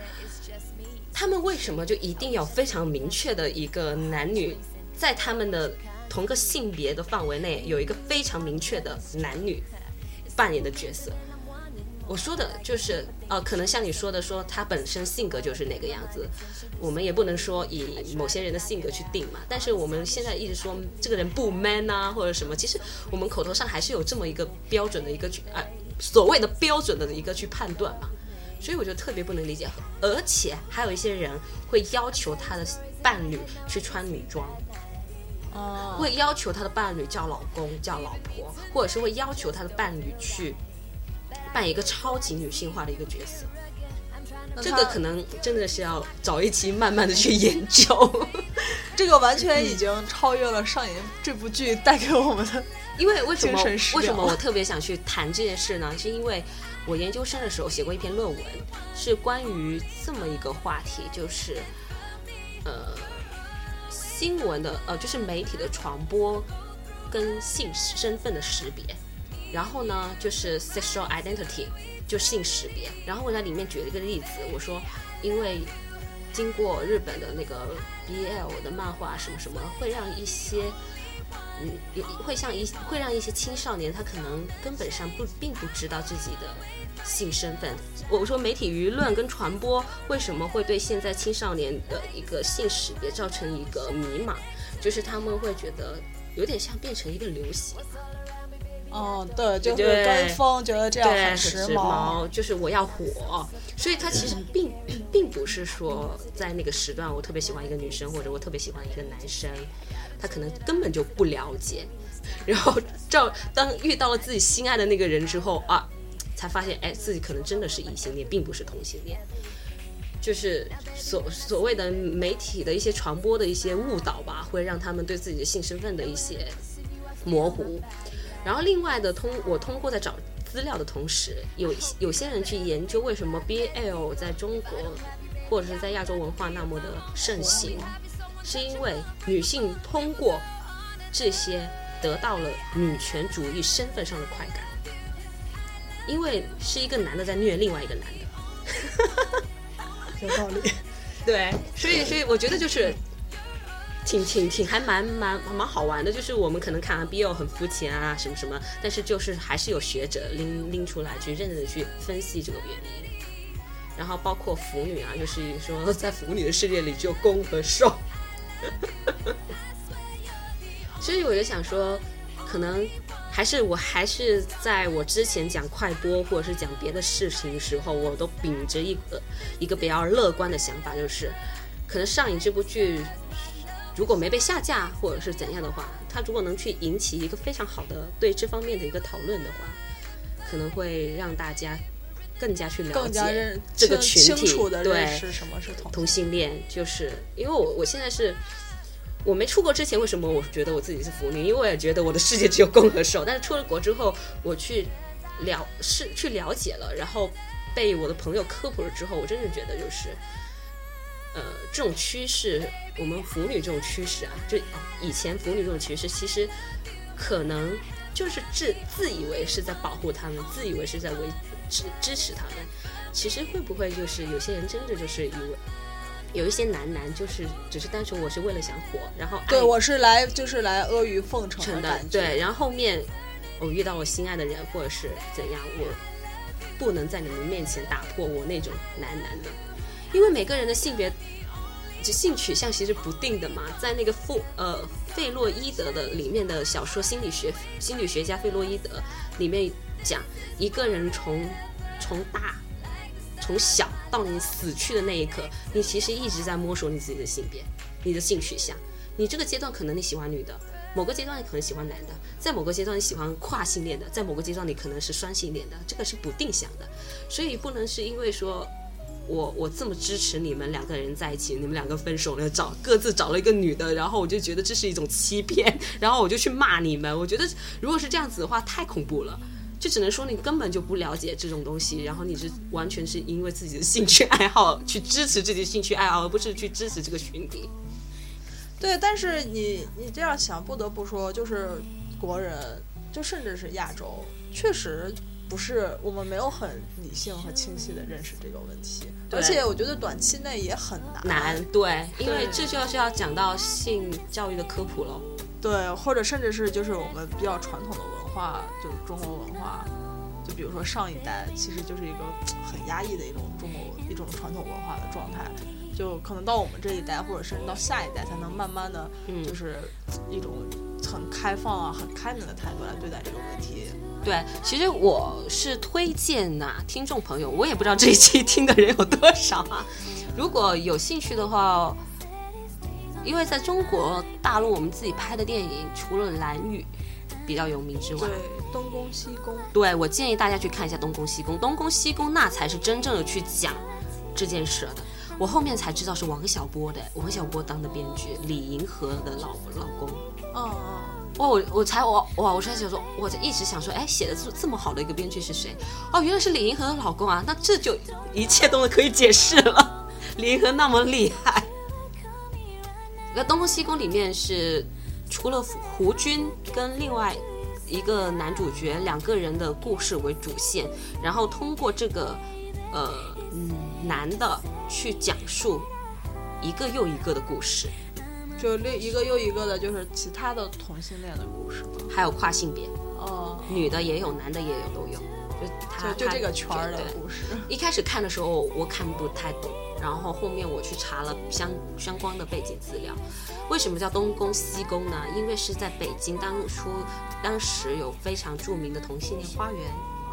他们为什么就一定要非常明确的一个男女，在他们的同个性别的范围内有一个非常明确的男女扮演的角色？我说的就是，呃，可能像你说的说，他本身性格就是那个样子，我们也不能说以某些人的性格去定嘛。但是我们现在一直说这个人不 man 啊，或者什么，其实我们口头上还是有这么一个标准的一个去啊、所谓的标准的一个去判断嘛。所以我就特别不能理解，而且还有一些人会要求他的伴侣去穿女装，哦，会要求他的伴侣叫老公叫老婆，或者是会要求他的伴侣去扮一个超级女性化的一个角色。这个可能真的是要找一期慢慢的去研究，这个完全已经超越了上瘾这部剧带给我们的。因为为什么为什么我特别想去谈这件事呢？是因为我研究生的时候写过一篇论文，是关于这么一个话题，就是呃新闻的呃就是媒体的传播跟性身份的识别，然后呢就是 sexual identity 就性识别，然后我在里面举了一个例子，我说因为经过日本的那个 BL 的漫画什么什么，会让一些嗯，也会像一会让一些青少年他可能根本上不并不知道自己的性身份。我说媒体舆论跟传播为什么会对现在青少年的一个性识别造成一个迷茫，就是他们会觉得有点像变成一个流行。嗯，对，就会跟风，觉得这样，很时髦，就是我要火，所以他其实并 并不是说在那个时段我特别喜欢一个女生，或者我特别喜欢一个男生，他可能根本就不了解，然后照当遇到了自己心爱的那个人之后啊，才发现哎，自己可能真的是异性恋，并不是同性恋。就是所所谓的媒体的一些传播的一些误导吧，会让他们对自己的性身份的一些模糊。然后另外的通，我通过在找资料的同时，有有些人去研究为什么 BL 在中国或者是在亚洲文化那么的盛行，是因为女性通过这些得到了女权主义身份上的快感，因为是一个男的在虐另外一个男的。有道理。对，所以所以我觉得就是挺挺挺还蛮蛮蛮好玩的，就是我们可能看完 BL 很肤浅啊什么什么，但是就是还是有学者拎拎出来去认真的去分析这个原因。然后包括腐女啊，就是说在腐女的世界里只有攻和受。所以我就想说，可能还是我还是在我之前讲快播或者是讲别的事情时候，我都秉着一个一个比较乐观的想法，就是可能上瘾这部剧如果没被下架或者是怎样的话，它如果能去引起一个非常好的对这方面的一个讨论的话，可能会让大家更加去了更加解认这个群体对是什么是同同性恋，就是因为我我现在是我没出国之前，为什么我觉得我自己是腐女？因为我也觉得我的世界只有攻和受。但是出了国之后，我去了是去了解了，然后被我的朋友科普了之后，我真的觉得就是，呃，这种趋势，我们腐女这种趋势啊，就以前腐女这种趋势，其实可能就是自自以为是在保护他们，自以为是在维支支持他们，其实会不会就是有些人真的就是以为。有一些男男就是只是单纯我是为了想火，然后对，我是来就是来阿谀奉承成的。对，然后后面我遇到我心爱的人，或者是怎样，我不能在你们面前打破我那种男男的，因为每个人的性别就性取向其实不定的嘛，在那个弗呃费洛伊德的里面的小说心理学心理学家费洛伊德里面讲，一个人从从大从小到你死去的那一刻，你其实一直在摸索你自己的性别，你的性取向。你这个阶段可能你喜欢女的，某个阶段你可能喜欢男的，在某个阶段你喜欢跨性恋的，在某个阶段你可能是双性恋的，这个是不定向的，所以不能是因为说。我我这么支持你们两个人在一起，你们两个分手了，找各自找了一个女的，然后我就觉得这是一种欺骗，然后我就去骂你们。我觉得如果是这样子的话，太恐怖了。就只能说你根本就不了解这种东西，然后你是完全是因为自己的兴趣爱好去支持自己的兴趣爱好，而不是去支持这个群体。对，但是你你这样想，不得不说，就是国人，就甚至是亚洲，确实不是我们没有很理性和清晰的认识这个问题，而且我觉得短期内也很难。难对，因为这就是要讲到性教育的科普喽。对，或者甚至是就是我们比较传统的文化，就是中国文化，就比如说上一代其实就是一个很压抑的一种中国一种传统文化的状态，就可能到我们这一代，或者甚至到下一代，才能慢慢的嗯就是一种很开放啊、很开明的态度来对待这个问题。对，其实我是推荐呐、听众朋友，我也不知道这一期 听的人有多少啊。如果有兴趣的话，因为在中国大陆我们自己拍的电影，除了《蓝雨》比较有名之外，对，东宫西宫，对我建议大家去看一下《东宫西宫》，《东宫西宫》那才是真正的去讲这件事的。我后面才知道是王小波的，王小波当的编剧，李银河的老老公。嗯嗯。哇，我我才我哇，我才想说，我就一直想说，哎，写的这这么好的一个编剧是谁？哦，原来是李银河的老公啊，那这就一切都可以解释了。李银河那么厉害，那《东宫西宫》里面是除了胡军跟另外一个男主角两个人的故事为主线，然后通过这个呃嗯男的去讲述一个又一个的故事，就另一个又一个的，就是其他的同性恋的故事吗？还有跨性别，哦，女的也有，男的也有，都有。就他他就就这个圈儿的故事。一开始看的时候我看不太懂，然后后面我去查了相相关的背景资料。为什么叫东宫西宫呢？因为是在北京当初当时有非常著名的同性恋花园，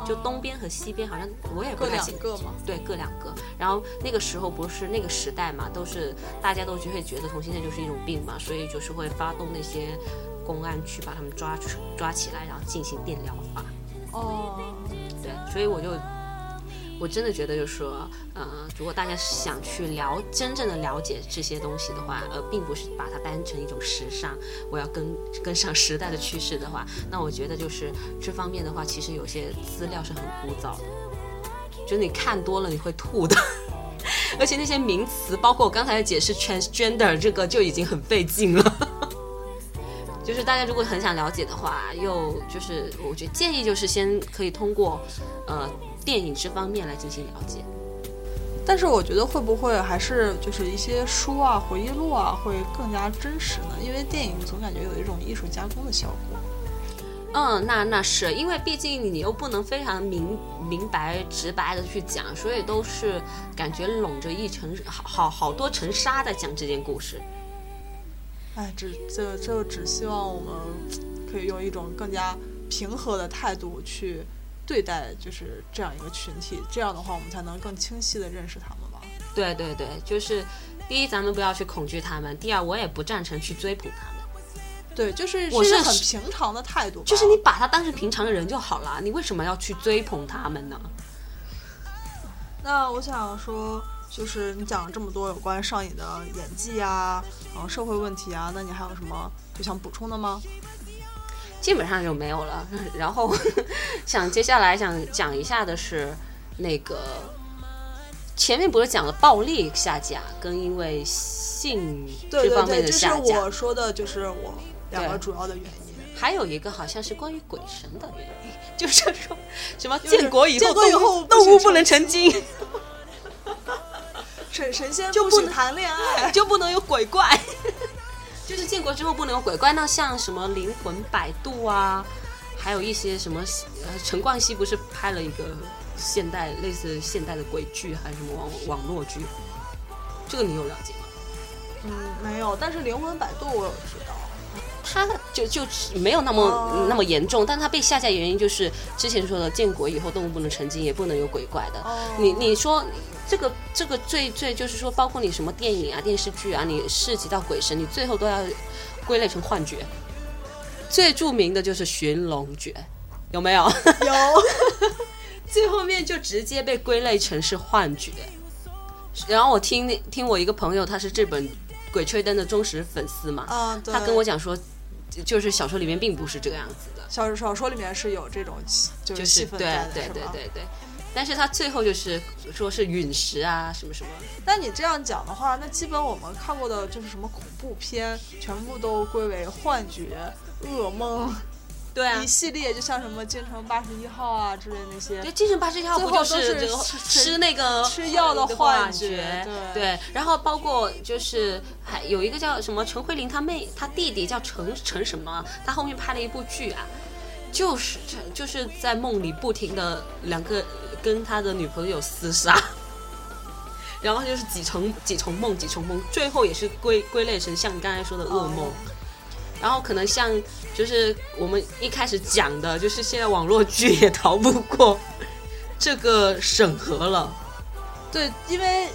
就东边和西边好像我也不各太清。两个嘛，对，各两个。然后那个时候不是那个时代嘛，都是大家都就会觉得同性恋就是一种病嘛，所以就是会发动那些公安去把他们抓出抓起来，然后进行电疗法。哦，对，所以我就我真的觉得就是说，呃，如果大家想去了真正的了解这些东西的话，而并不是把它当成一种时尚，我要跟跟上时代的趋势的话，那我觉得就是这方面的话，其实有些资料是很枯燥的，就你看多了你会吐的。而且那些名词，包括我刚才解释 transgender 这个就已经很费劲了。就是大家如果很想了解的话，又就是我觉得建议就是先可以通过呃电影这方面来进行了解。但是我觉得会不会还是就是一些书啊、回忆录啊会更加真实呢？因为电影总感觉有一种艺术加工的效果。嗯，那那是因为毕竟你又不能非常明明白直白的去讲，所以都是感觉拢着一层好好好多层纱在讲这件故事。哎，只这这只希望我们可以用一种更加平和的态度去对待，就是这样一个群体。这样的话，我们才能更清晰的认识他们吧。对对对，就是第一，咱们不要去恐惧他们；第二，我也不赞成去追捧他们。对，就是我是很平常的态度。就是你把他当成平常的人就好了，你为什么要去追捧他们呢？那我想说，就是你讲了这么多有关上瘾的演技啊，然后社会问题啊，那你还有什么就想补充的吗？基本上就没有了。然后 想接下来想讲一下的是那个前面不是讲了暴力下架跟因为性对对这方面对，这是的下架，我说的，就是我两个主要的原因。还有一个好像是关于鬼神的原因，就是说什么建国以后建国以动物后不动物许不能成精，神神仙就不能谈恋爱，就不能有鬼怪。就是建国之后不能有鬼怪，那像什么灵魂摆渡啊，还有一些什么呃，陈冠希不是拍了一个现代类似现代的鬼剧还是什么网网络剧？这个你有了解吗？嗯，没有，但是灵魂摆渡我有知道。他就就没有那么、哦那么严重，但他被下架原因就是之前说的建国以后动物不能成精，也不能有鬼怪的。哦你你说这个这个最最就是说，包括你什么电影啊、电视剧啊，你涉及到鬼神，你最后都要归类成幻觉。最著名的就是寻龙诀，有没有？有，最后面就直接被归类成是幻觉。然后我听听我一个朋友，他是这本《鬼吹灯》的忠实粉丝嘛。他跟我讲说，就是小说里面并不是这个样子的，小小说里面是有这种就就是戏份在的，对是吧？对对对。但是他最后就是说是陨石啊什么什么，那你这样讲的话，那基本我们看过的就是什么恐怖片，全部都归为幻觉、噩梦对啊一，系列，就像什么《京城八十一号》啊之类那些就。京城八十一号不就是吃吃那个吃药的幻幻觉对对，然后包括就是还有一个叫什么陈慧琳，她妹她弟弟叫陈陈什么，他后面拍了一部剧啊，就是就是在梦里不停的两个跟他的女朋友厮杀。然后就是几重几重梦，几重梦，最后也是归归类成像你刚才说的噩梦。哦然后可能像就是我们一开始讲的，就是现在网络剧也逃不过这个审核了。对，因为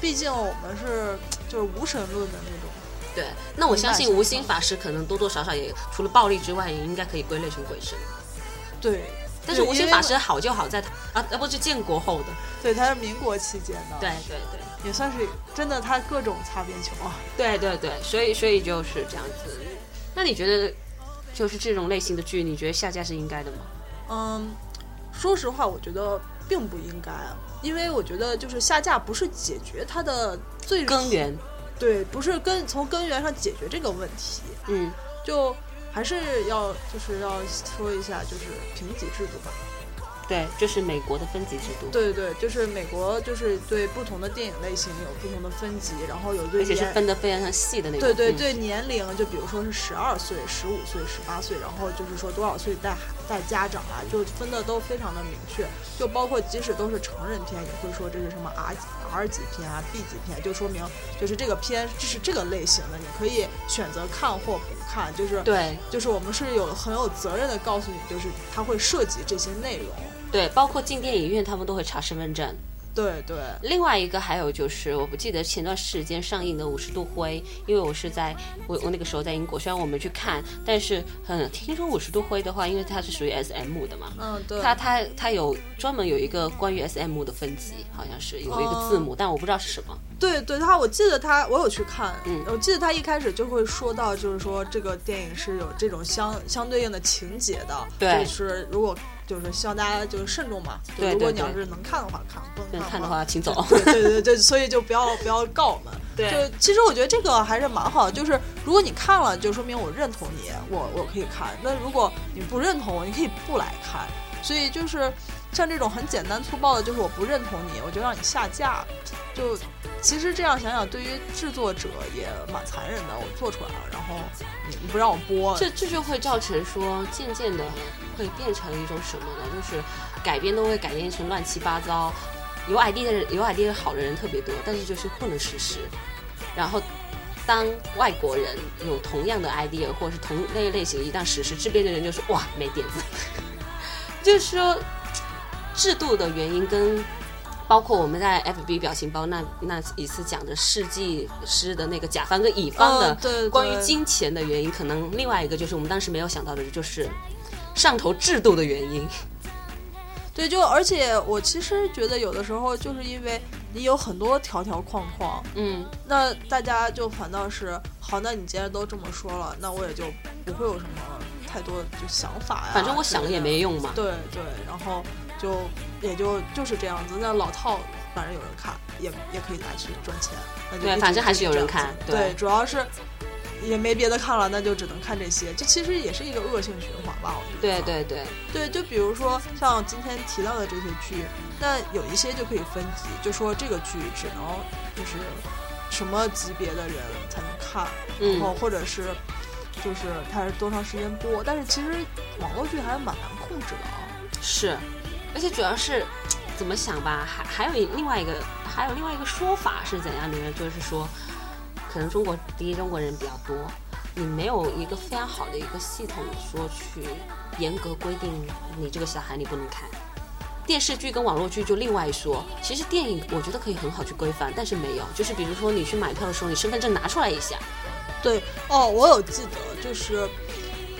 毕竟我们是就是无神论的那种。对，那我相信无心法师可能多多少少也除了暴力之外，也应该可以归类成鬼神。对，但是无心法师好就好在他啊，啊不是建国后的，对，他是民国期间的，对，对对也算是真的，他各种擦边球啊。对对对，所以所以就是这样子。那你觉得就是这种类型的剧，你觉得下架是应该的吗？嗯，说实话，我觉得并不应该，因为我觉得就是下架不是解决它的最根源，对，不是根从根源上解决这个问题，嗯，就还是要就是要说一下，就是评级制度吧。对，这是美国的分级制度，对对，就是美国就是对不同的电影类型有不同的分级，然后有对而且是分得非常细的那种。嗯对对对，年龄就比如说是十二岁、十五岁、十八岁，然后就是说多少岁带孩带家长啊，就分的都非常的明确。就包括即使都是成人片，也会说这是什么 R 级 R 级片啊、B 级片，就说明就是这个片这是这个类型的，你可以选择看或不看。就是对就是我们是有很有责任的告诉你，就是它会涉及这些内容。对，包括进电影院他们都会查身份证。对对，另外一个还有就是，我不记得前段时间上映的《五十度灰》，因为我是在我我那个时候在英国，虽然我没去看，但是很听说《五十度灰》的话，因为它是属于 S M 的嘛，嗯对。它它它有专门有一个关于 S M 的分级，好像是有一个字母，但我不知道是什么。对对，他我记得他，我有去看，嗯我记得他一开始就会说到，就是说这个电影是有这种相相对应的情节的，对就是如果就是希望大家就是慎重嘛，就对如果你要是能看的话看，不能看的话，请走。对对对对，所以就不要不要告我们。对就其实我觉得这个还是蛮好的，就是如果你看了，就说明我认同你，我我可以看。那如果你不认同我，你可以不来看。所以就是像这种很简单粗暴的，就是我不认同你，我就让你下架。就其实这样想想，对于制作者也蛮残忍的。我做出来了，然后你不让我播，这这就会造成说，渐渐的会变成一种什么呢？就是改编都会改编成乱七八糟，有 idea 的人有 idea 好的人特别多，但是就是不能实施。然后当外国人有同样的 idea 或者是同类类型一旦实施，这边的人就是哇没点子。就是说制度的原因跟。包括我们在 FB 表情包那那一次讲的世纪诗的那个甲方跟乙方的关于金钱的原因，可能另外一个就是我们当时没有想到的，就是上头制度的原因。对，就而且我其实觉得有的时候就是因为你有很多条条框框，嗯，那大家就反倒是好，那你既然都这么说了，那我也就不会有什么太多就想法呀。反正我想了也没用嘛。对对，然后就也就就是这样子。那老套反正有人看，也也可以拿去赚钱。那就反正还是有人看对对，主要是也没别的看了，那就只能看这些。这其实也是一个恶性循环吧，我觉得。对对对，对，就比如说像今天提到的这些剧，那有一些就可以分级，就说这个剧只能就是什么级别的人才能看，然后嗯，或者是就是它是多长时间播，但是其实网络剧还是蛮难控制的啊。是，而且主要是怎么想吧，还还有另外一个还有另外一个说法是怎样的呢？就是说，可能中国第一中国人比较多，你没有一个非常好的一个系统说去严格规定你这个小孩你不能看。电视剧跟网络剧就另外说，其实电影我觉得可以很好去规范，但是没有，就是比如说你去买票的时候，你身份证拿出来一下，对哦，我有记得，就是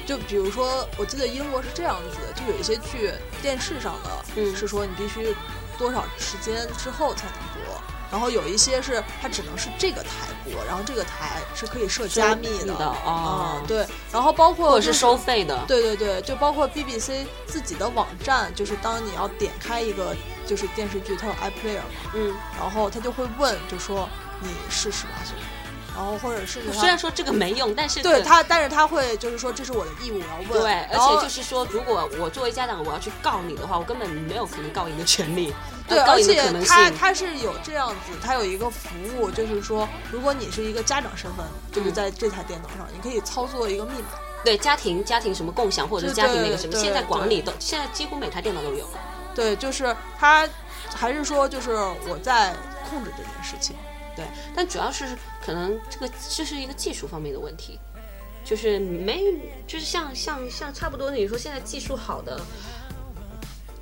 就比如说，我记得英国是这样子的，就有一些剧电视上的，嗯是说你必须多少时间之后才能播，然后有一些是它只能是这个台播，然后这个台是可以设加密的，的哦嗯，对，然后包括就是或者收费的，对对对，就包括 BBC 自己的网站，就是当你要点开一个就是电视剧，它有 iPlayer 嘛，嗯，然后它就会问，就说你是十八岁吗，然后或者是他虽然说这个没用，但是对他，但是他会就是说这是我的义务，我要问。对，而且就是说，如果我作为家长，我要去告你的话，我根本没有可能告赢的权利，对，而且。他他是有这样子，他有一个服务，就是说，如果你是一个家长身份，就是嗯在这台电脑上，你可以操作一个密码。对家庭家庭什么共享或者是家庭那个什么，现在对管理都现在几乎每台电脑都有。对，就是他还是说，就是我在控制这件事情。对，但主要是可能这个这是一个技术方面的问题，就是没就是像像像差不多，你说现在技术好的，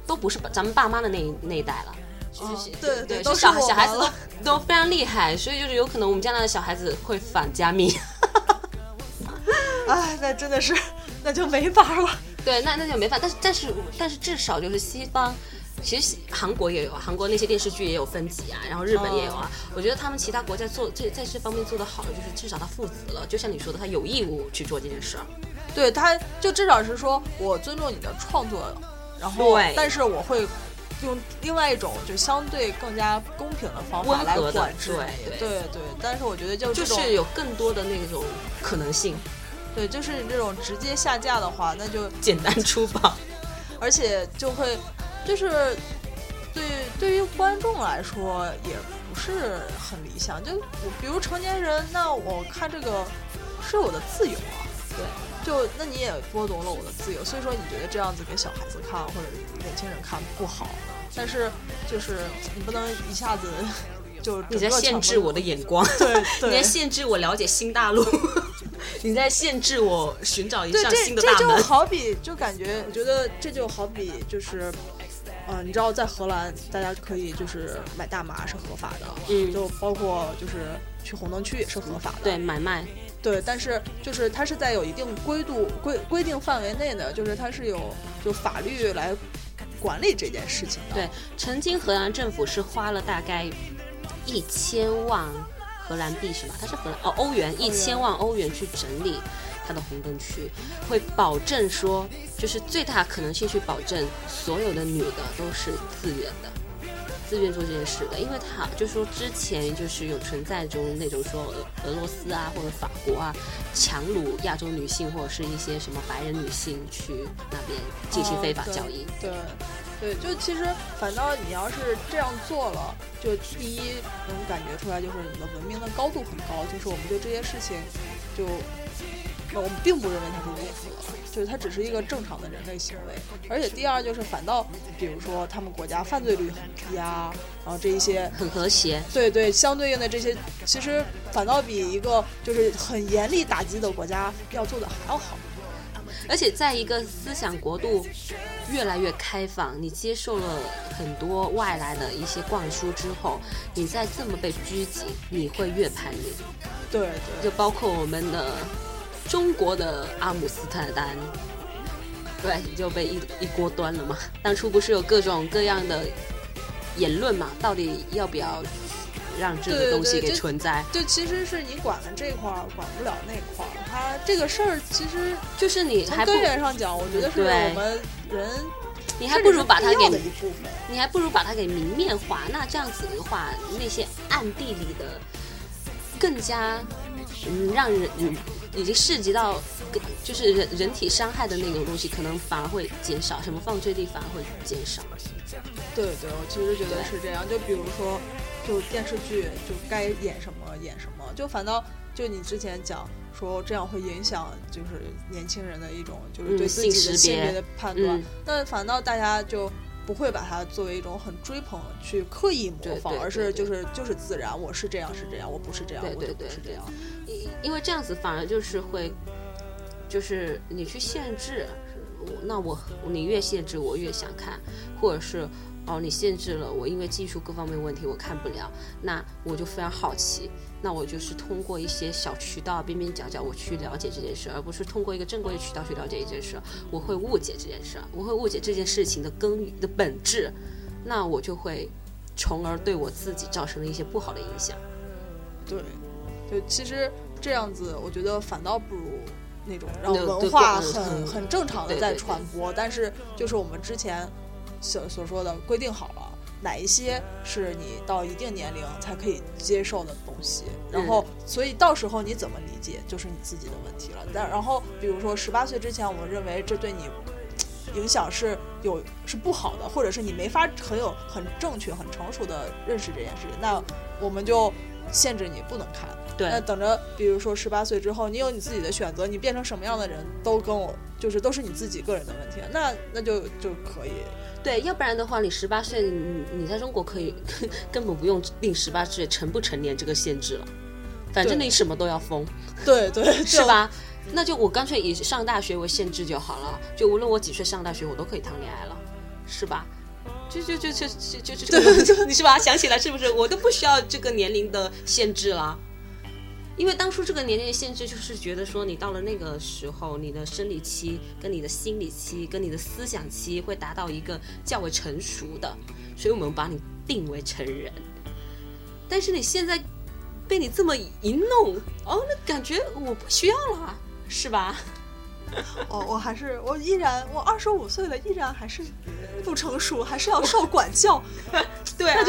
都不是咱们爸妈的那一那一代了。就是、哦对对，都是小我小孩子了都都非常厉害，所以就是有可能我们将来的小孩子会反加密。哎，那真的是，那就没法了。对，那那就没法。但是但是但是至少就是西方，其实韩国也有，啊，韩国那些电视剧也有分级啊，然后日本也有啊。我觉得他们其他国家做这在这方面做得好的，就是至少他负责了，就像你说的，他有义务去做这件事儿。对，他就至少是说我尊重你的创作，然后但是我会用另外一种就相对更加公平的方法来管制对。对对对，但是我觉得就就是有更多的那种可能性，对，就是你这种直接下架的话，那就简单粗暴。而且就会就是对对于观众来说也不是很理想。就我比如成年人，那我看这个是我的自由啊，对，就那你也剥夺了我的自由，所以说你觉得这样子给小孩子看或者年轻人看不好，但是就是你不能一下子就你在限制我的眼光，对 你在限制我了解新大陆，你在限制我寻找一对，扇这这就新的大门。好比，就感觉，我觉得这就好比就是，呃，你知道，在荷兰，大家可以就是买大麻是合法的，嗯就包括就是去红灯区也是合法的，对，买卖，对，但是就是它是在有一定规度规规定范围内的，就是它是有就法律来管理这件事情的，对，曾经荷兰政府是花了大概一千万荷兰币是吧？它是荷兰哦欧元一千万欧元去整理它的红灯区，会保证说就是最大可能性去保证所有的女的都是自愿的。自愿做这件事的，因为他就说之前就是有存在中那种说俄俄罗斯啊或者法国啊强掳亚洲女性或者是一些什么白人女性去那边进行非法交易，对，对，就其实反倒你要是这样做了，就第一能感觉出来就是你的文明的高度很高，就是我们对这些事情就，呃我们并不认为他是违法的，就是他只是一个正常的人类行为。而且第二就是反倒，比如说他们国家犯罪率很低啊，然后这一些很和谐。对对，相对应的这些，其实反倒比一个就是很严厉打击的国家要做的还要好。而且在一个思想国度越来越开放，你接受了很多外来的一些灌输之后，你再这么被拘谨，你会越叛逆。对对。就包括我们的中国的阿姆斯特丹，对，就被一一锅端了嘛。当初不是有各种各样的言论嘛？到底要不要让这个东西给存在？就其实是你管了这块儿，管不了那块儿。它这个事儿其实就是你从根源上讲，我觉得是我们人你还不如把它给。你还不如把它给明面化。那这样子的话，那些暗地里的更加嗯让人嗯已经涉及到更就是人人体伤害的那种东西，可能反而会减少，什么犯罪率反而会减少。对对，我其实觉得是这样。就比如说，就电视剧就该演什么演什么，就反倒就你之前讲说这样会影响就是年轻人的一种就是嗯对自己的性别的判断，嗯那反倒大家就。不会把它作为一种很追捧、去刻意模仿，而是就是就是自然，我是这样是这样，我不是这样，对对我就不是这样。因因为这样子反而就是会，就是你去限制，那我你越限制我越想看，或者是哦你限制了我，因为技术各方面问题我看不了，那我就非常好奇，那我就是通过一些小渠道边边角角我去了解这件事，而不是通过一个正规的渠道去了解一件事，我会误解这件事，我会误解这件事情的根源的本质，那我就会从而对我自己造成了一些不好的影响。对，就其实这样子，我觉得反倒不如那种让文化很嗯很正常的在传播，但是就是我们之前所所说的规定好了。哪一些是你到一定年龄才可以接受的东西，然后，所以到时候你怎么理解就是你自己的问题了。但然后，比如说十八岁之前，我们认为这对你影响是有是不好的，或者是你没法很有很正确、很成熟的认识这件事情，那我们就限制你不能看。对那等着，比如说十八岁之后，你有你自己的选择，你变成什么样的人都跟我就是都是你自己个人的问题，那那就就可以。对，要不然的话，你十八岁，你你在中国可以 根本不用定十八岁成不成年这个限制了，反正你什么都要封，对 对，是？吧？那就我干脆以上大学为限制就好了，就无论我几岁上大学，我都可以谈恋爱了，是吧？就就就就就就就，你是吧？想起来是不是？我都不需要这个年龄的限制了。因为当初这个年龄的限制，就是觉得说你到了那个时候，你的生理期、跟你的心理期、跟你的思想期会达到一个较为成熟的，所以我们把你定为成人。但是你现在被你这么一弄，哦，那感觉我不需要了，是吧？哦，我还是我依然我二十五岁了，依然还是不成熟，还是要受管教，对啊，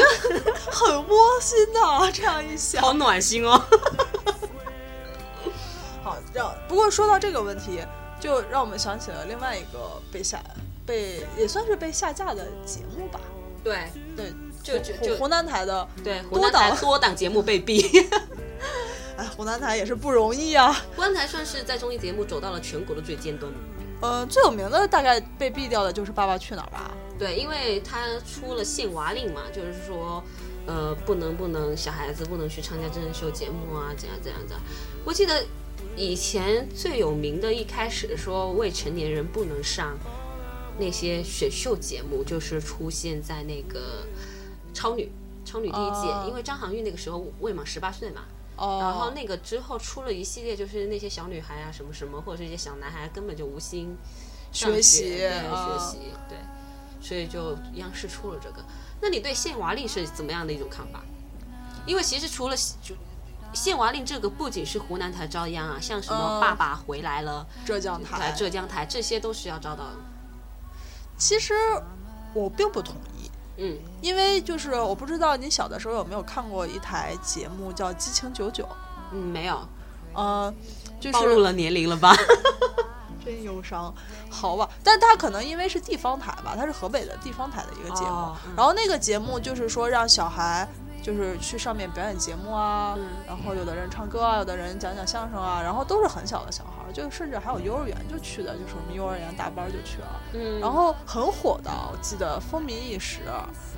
很窝心的。这样一想，好暖心哦。不过说到这个问题，就让我们想起了另外一个被下被也算是被下架的节目吧。对对，就就就湖湖南台的，对，湖多南台多档节目被毙。哎，湖南台也是不容易啊。湖南台算是在综艺节目走到了全国的最尖端。呃，最有名的大概被毙掉的就是《爸爸去哪儿》吧。对，因为他出了限娃令嘛，就是说，呃，不能不能小孩子不能去参加真人秀节目啊，怎样怎样的。我记得以前最有名的，一开始说未成年人不能上那些选秀节目，就是出现在那个超女超女第一届，哦因为张含韵那个时候未满十八岁嘛。哦，然后那个之后出了一系列，就是那些小女孩啊，什么什么，或者是一些小男孩，根本就无心学习学习，对，所以就央视出了这个。那你对限娃令是怎么样的一种看法？因为其实除了就限娃令这个，不仅是湖南台遭殃啊，像什么嗯爸爸回来了、浙江台，浙江台，这些都是要遭到的。其实我并不同意。嗯，因为就是我不知道你小的时候有没有看过一台节目叫《激情九九》，嗯，没有。呃，就是暴露了年龄了吧？真忧伤，好吧，但他可能因为是地方台吧，他是河北的地方台的一个节目，哦嗯。然后那个节目就是说让小孩就是去上面表演节目啊，嗯。然后有的人唱歌啊，有的人讲讲相声啊，然后都是很小的小孩儿，就甚至还有幼儿园就去的，就是我们幼儿园大班就去了，嗯，然后很火的，我记得风靡一时。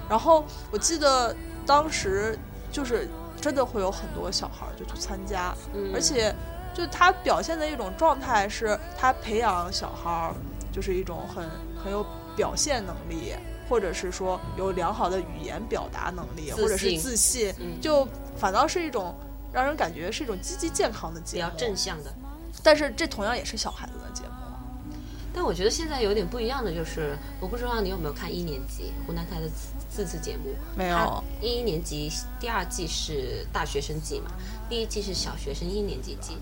然后我记得当时就是真的会有很多小孩儿就去参加，嗯。而且就他表现的一种状态是，他培养小孩儿就是一种很很有表现能力，或者是说有良好的语言表达能力，或者是自信，嗯就反倒是一种让人感觉是一种积极健康的比较。正向的。但是这同样也是小孩子的节目。但我觉得现在有点不一样的就是，我不知道你有没有看一年级湖南台的自自制节目？没有它一年级第二季是大学生季嘛，第一季是小学生一年级季。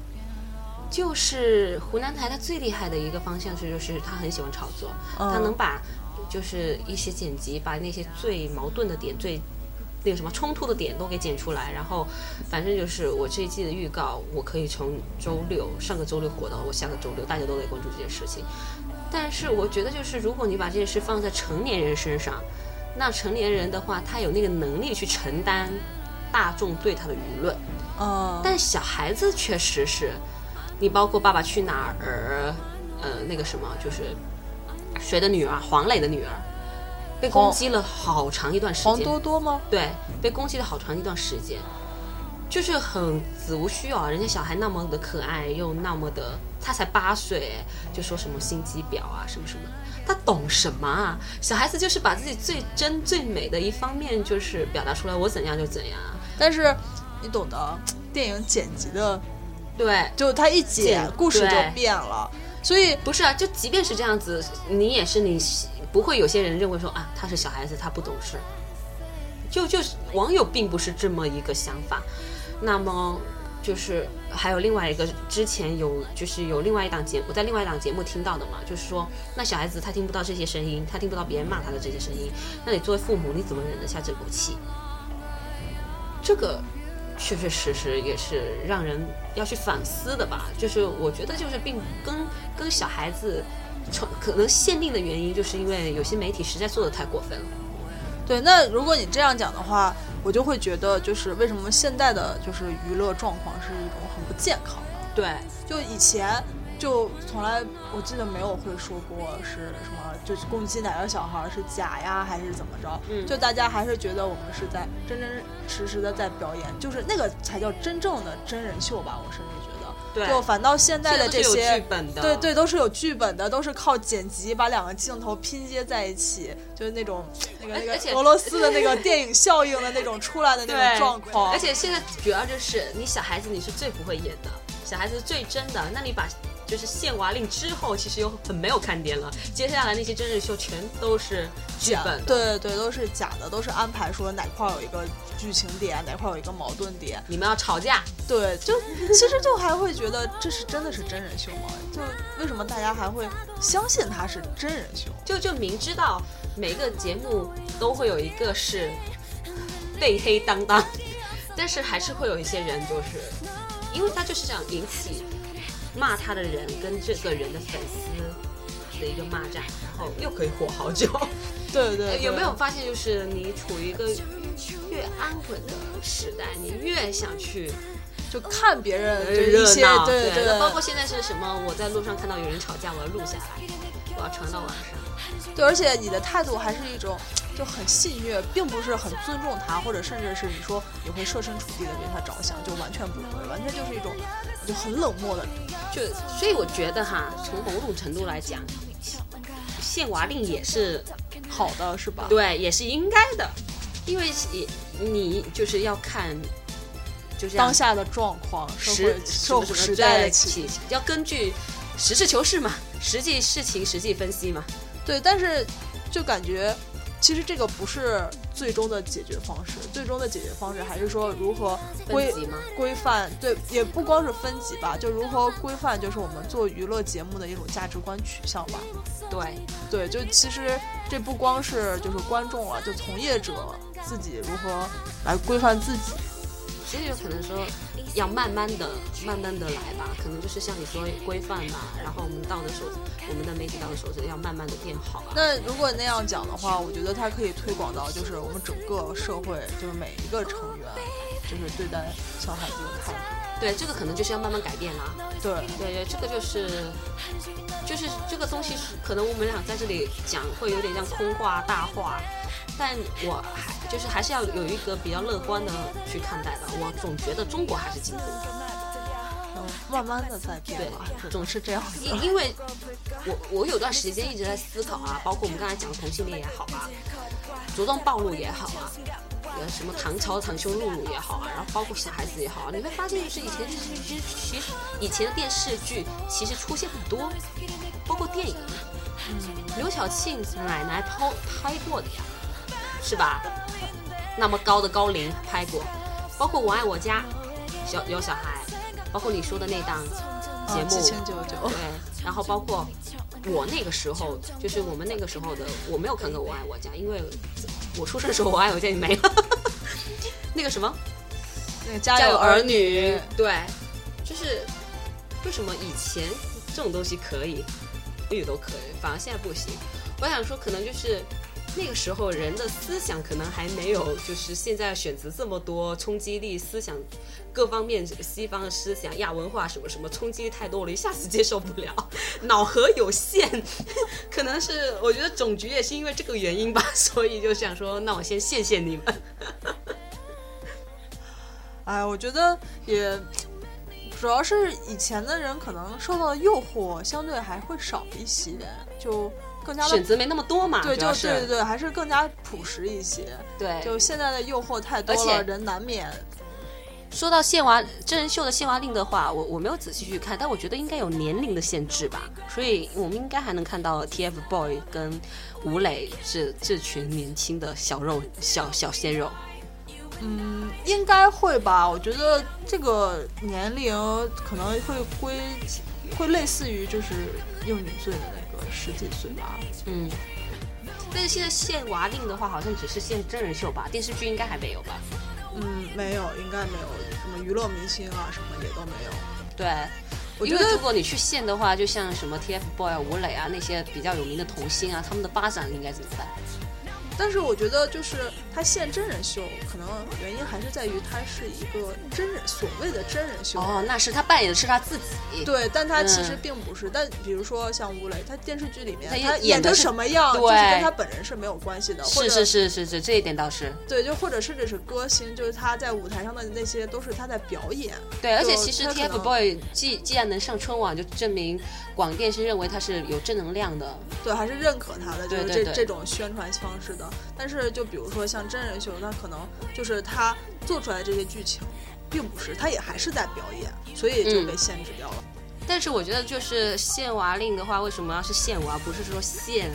就是湖南台它最厉害的一个方向是，就是他很喜欢炒作，嗯。他能把就是一些剪辑，把那些最矛盾的点、最那个什么冲突的点都给剪出来，然后反正就是我这一季的预告，我可以从周六上个周六火到我下个周六，大家都得关注这件事情。但是我觉得，就是如果你把这件事放在成年人身上，那成年人的话，他有那个能力去承担大众对他的舆论，嗯，但小孩子确实是，你包括《爸爸去哪儿》，呃，那个什么，就是谁的女儿，黄磊的女儿，被攻击了好长一段时间黄。多多吗？对，被攻击了好长一段时间，就是很子无虚啊，人家小孩那么的可爱，又那么的，他才八岁，就说什么心机婊啊，什么什么，他懂什么啊？小孩子就是把自己最真最美的一方面，就是表达出来，我怎样就怎样啊。但是你懂得，电影剪辑的，对，就他一剪剪，故事就变了，所以不是啊，就即便是这样子，你也是你不会有些人认为说啊，他是小孩子，他不懂事。就就是网友并不是这么一个想法。那么就是还有另外一个，之前有就是有另外一档节目，我在另外一档节目听到的嘛，就是说那小孩子他听不到这些声音，他听不到别人骂他的这些声音，那你作为父母你怎么忍得下这口气？这个确确实实也是让人要去反思的吧。就是我觉得就是并跟跟小孩子成可能限定的原因，就是因为有些媒体实在做的太过分了。对。那如果你这样讲的话，我就会觉得，就是为什么现在的就是娱乐状况是一种很不健康的。对，就以前就从来我记得没有会说过是什么，就是攻击哪个小孩是假呀，还是怎么着？嗯就大家还是觉得我们是在真真实实的在表演，就是那个才叫真正的真人秀吧。我甚至觉得，对就反倒现在的这些剧本的对对，都是有剧本的，都是靠剪辑把两个镜头拼接在一起，就是那种那个那个俄罗斯的那个电影效应的那种出来的那种状况。而且现在主要就是你小孩子你是最不会演的，小孩子最真的，那你把就是限娃令之后，其实又很没有看点了。接下来那些真人秀全都是剧本，对对，都是假的，都是安排说哪块儿有一个剧情点，哪块儿有一个矛盾点。你们要吵架，对，就其实就还会觉得这是真的是真人秀吗？就为什么大家还会相信它是真人秀？就就明知道每个节目都会有一个是被黑当当，但是还是会有一些人就是，因为他就是这样引起骂他的人跟这个人的粉丝的一个骂战，然后又可以火好久。对对对，有没有发现，就是你处于一个越安稳的时代，你越想去就看别人就热一些闹？对对包括现在是什么？我在路上看到有人吵架，我要录下来，我要传到网上。对，而且你的态度还是一种就很戏谑，并不是很尊重他，或者甚至是你说你会设身处地的为他着想，就完全不会，完全就是一种就很冷漠的。就所以我觉得哈，从某种程度来讲，限娃令也是好的是吧？对，也是应该的，因为也你就是要看，就是当下的状况，社时时代的起起，要根据实事求是嘛，实际事情实际分析嘛。对，但是就感觉其实这个不是最终的解决方式，最终的解决方式还是说如何规规范，对，也不光是分级吧，就如何规范，就是我们做娱乐节目的一种价值观取向吧。对，对，就其实这不光是就是观众了，就从业者自己如何来规范自己。其实有可能说要慢慢的、慢慢的来吧，可能就是像你说规范吧，然后我们到的时候，我们的媒体到的时候就要慢慢的变好啊。那如果那样讲的话，我觉得它可以推广到就是我们整个社会，就是每一个成员，就是对待小孩子的态度。对，这个可能就是要慢慢改变啦。对，对对，这个就是，就是这个东西是可能我们俩在这里讲会有点像空话大话，但我还就是还是要有一个比较乐观的去看待吧。我总觉得中国还是进步的。嗯，慢慢的在变吧，对总是这样子。因因为我我有段时间一直在思考啊，包括我们刚才讲的同性恋也好啊，着装暴露也好啊，呃什么唐朝袒胸露乳也好啊，然后包括小孩子也好啊，你会发现就是以前电视剧其实以前的电视剧其实出现很多，包括电影，刘晓庆奶奶拍拍过的呀，是吧？那么高的高龄拍过，包括《我爱我家》，小有小孩，包括你说的那档节目，对，，然后包括我那个时候，就是我们那个时候的，我没有看过《我爱我家》，因为我出生的时候《我爱我家》已经没了。那个什么那个《家家有有儿女女》，，对，就是为什么以前这种东西可以，女都可以，反而现在不行？我想说，可能就是。那个时候人的思想可能还没有，就是现在选择这么多，冲击力、思想各方面，西方的思想、亚文化什么什么，冲击力太多了，一下子接受不了，脑核有限，可能是我觉得总局也是因为这个原因吧，所以就想说，那我先谢谢你们。哎，我觉得也主要是以前的人可能受到的诱惑相对还会少一些，就更加的选择没那么多嘛，对，就是对对对，还是更加朴实一些。对就现在的诱惑太多了，人难免。说到献娃真人秀的献娃令的话，我我没有仔细去看，但我觉得应该有年龄的限制吧，所以我们应该还能看到 TFBOY 跟吴磊这这群年轻的小肉小小鲜肉。嗯，应该会吧。我觉得这个年龄可能会归会类似于就是幼女罪的那个十几岁吧。嗯，但是现在限娃令的话，好像只是限真人秀吧，电视剧应该还没有吧？嗯，没有，应该没有什么娱乐明星啊，什么也都没有。对，我觉得因为如果你去限的话，就像什么 TFBOY 啊、吴磊啊那些比较有名的童星啊，他们的巴掌应该怎么办？但是我觉得，就是他现真人秀，可能原因还是在于他是一个真人，所谓的真人秀。哦，那是他扮演的是他自己。对，但他其实嗯并不是。但比如说像吴磊，他电视剧里面他他演成什么样，就是跟他本人是没有关系的。是是是是是，这一点倒是对，就或者甚至是歌星，就是他在舞台上的那些都是他在表演。对，而且其实他可能 TFBOY 既既然能上春晚，就证明广电是认为他是有正能量的。对，还是认可他的，就是这这种宣传方式的。但是就比如说像真人秀，那可能就是他做出来的这些剧情，并不是，他也还是在表演，所以就嗯被限制掉了。但是我觉得就是限娃令的话，为什么要是限娃，不是说限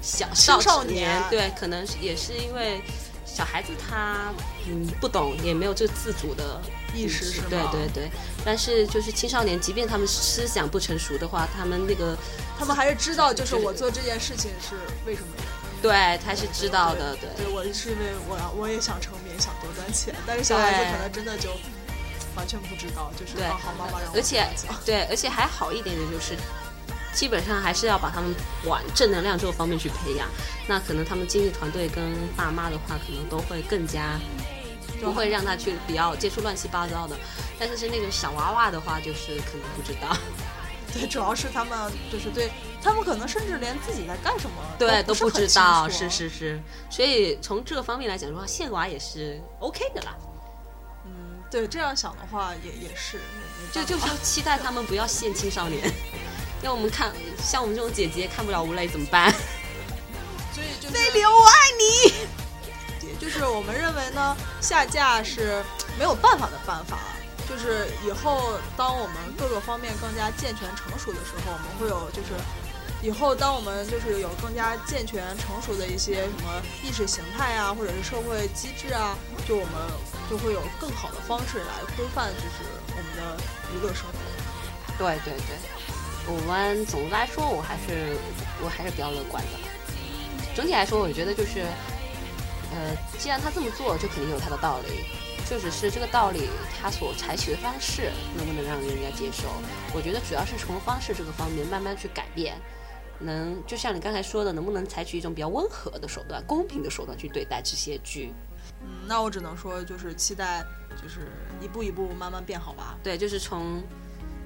小青少年？对，可能是也是因为小孩子他嗯不懂，也没有这个自主的意识是吗对对对。但是就是青少年，即便他们思想不成熟的话，他们那个他们还是知道，就是我做这件事情是为什么。对他是知道的，对。对，我是因为我要我也想成名，想多赚钱，但是小孩子可能真的就完全不知道，就是对好好妈妈让我而且对，而且还好一点的就是，基本上还是要把他们往正能量这个方面去培养。那可能他们经纪团队跟爸妈的话，可能都会更加不会让他去比较接触乱七八糟的。但是是那个小娃娃的话，就是可能不知道。对，主要是他们就是对他们可能甚至连自己在干什么对都不知道，是是是。所以从这个方面来讲的话，现娃也是 OK 的啦。嗯，对，这样想的话也也是，没就就是期待他们不要陷青少年。要我们看像我们这种姐姐看不了吴磊怎么办？所以就是泪流，我爱你。就是我们认为呢，下架是没有办法的办法。就是以后当我们各个方面更加健全成熟的时候，我们会有就是以后当我们就是有更加健全成熟的一些什么意识形态啊，或者是社会机制啊，就我们就会有更好的方式来规范就是我们的娱乐生活。对对对，我们总的来说，我还是我还是比较乐观的。整体来说，我觉得就是，呃，既然他这么做，就肯定有他的道理。就只是这个道理，他所采取的方式能不能让人家接受？我觉得主要是从方式这个方面慢慢去改变。能就像你刚才说的，能不能采取一种比较温和的手段、公平的手段去对待这些剧？嗯，那我只能说就是期待就是一步一步慢慢变好吧。对，就是从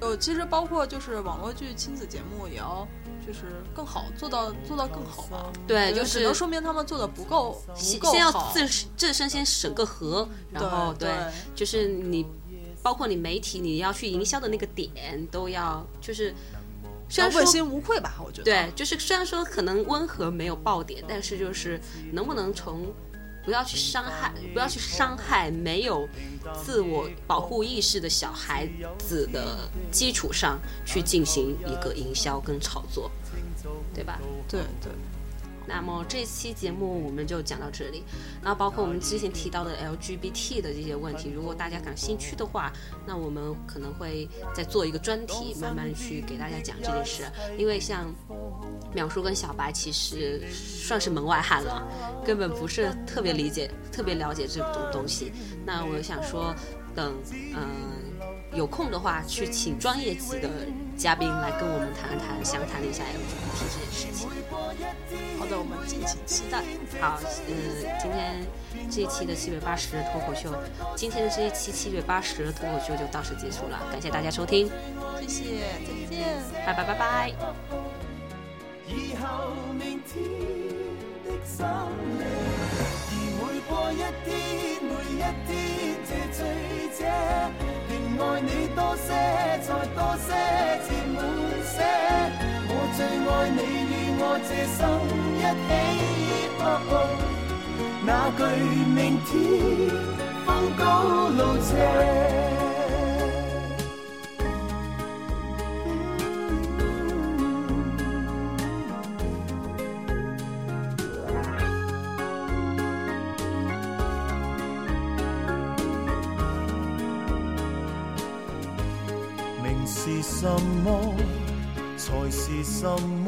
呃，其实包括就是网络剧、亲子节目也要就是更好，做到做到更好吧。对，就只能说明他们做的不够不够先先要好。自自身先审个核，然后对对就是你，包括你媒体你要去营销的那个点都要就是，虽然说问心无愧吧，我觉得。对，就是虽然说可能温和没有爆点，但是就是能不能从不要去伤害，不要去伤害没有自我保护意识的小孩子的基础上去进行一个营销跟炒作，对吧？对对，那么这期节目我们就讲到这里，然后包括我们之前提到的 LGBT 的这些问题，如果大家感兴趣的话，那我们可能会再做一个专题，慢慢去给大家讲这件事。因为像淼叔跟小白其实算是门外汉了，根本不是特别理解、特别了解这种东西。那我想说，等嗯、有空的话，去请专业级的嘉宾来跟我们谈一谈、详谈一下 LGBT 这件事情。好的，我们敬请期待。好，呃，今天这一期的七月八十脱口秀，今天的这一期七月八十脱口秀就到此结束了，感谢大家收听，谢谢，再见。拜拜拜拜。以后明天的深夜，而每過一天，每一天這醉者，仍愛你多些，再多些，漸滿些。我最愛你與我這生一起，哦哦那句明天风高路斜。名是什么，才是什么，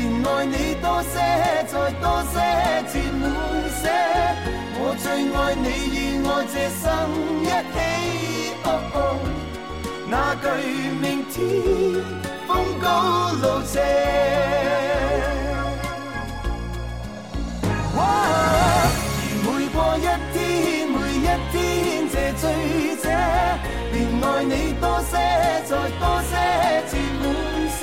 便愛你多些，再多些，漸滿些。我最愛你與我这生一起，哦哦那句明天風高路斜。而每過一天，每一天这醉者，便愛你多些，再多些，漸滿些。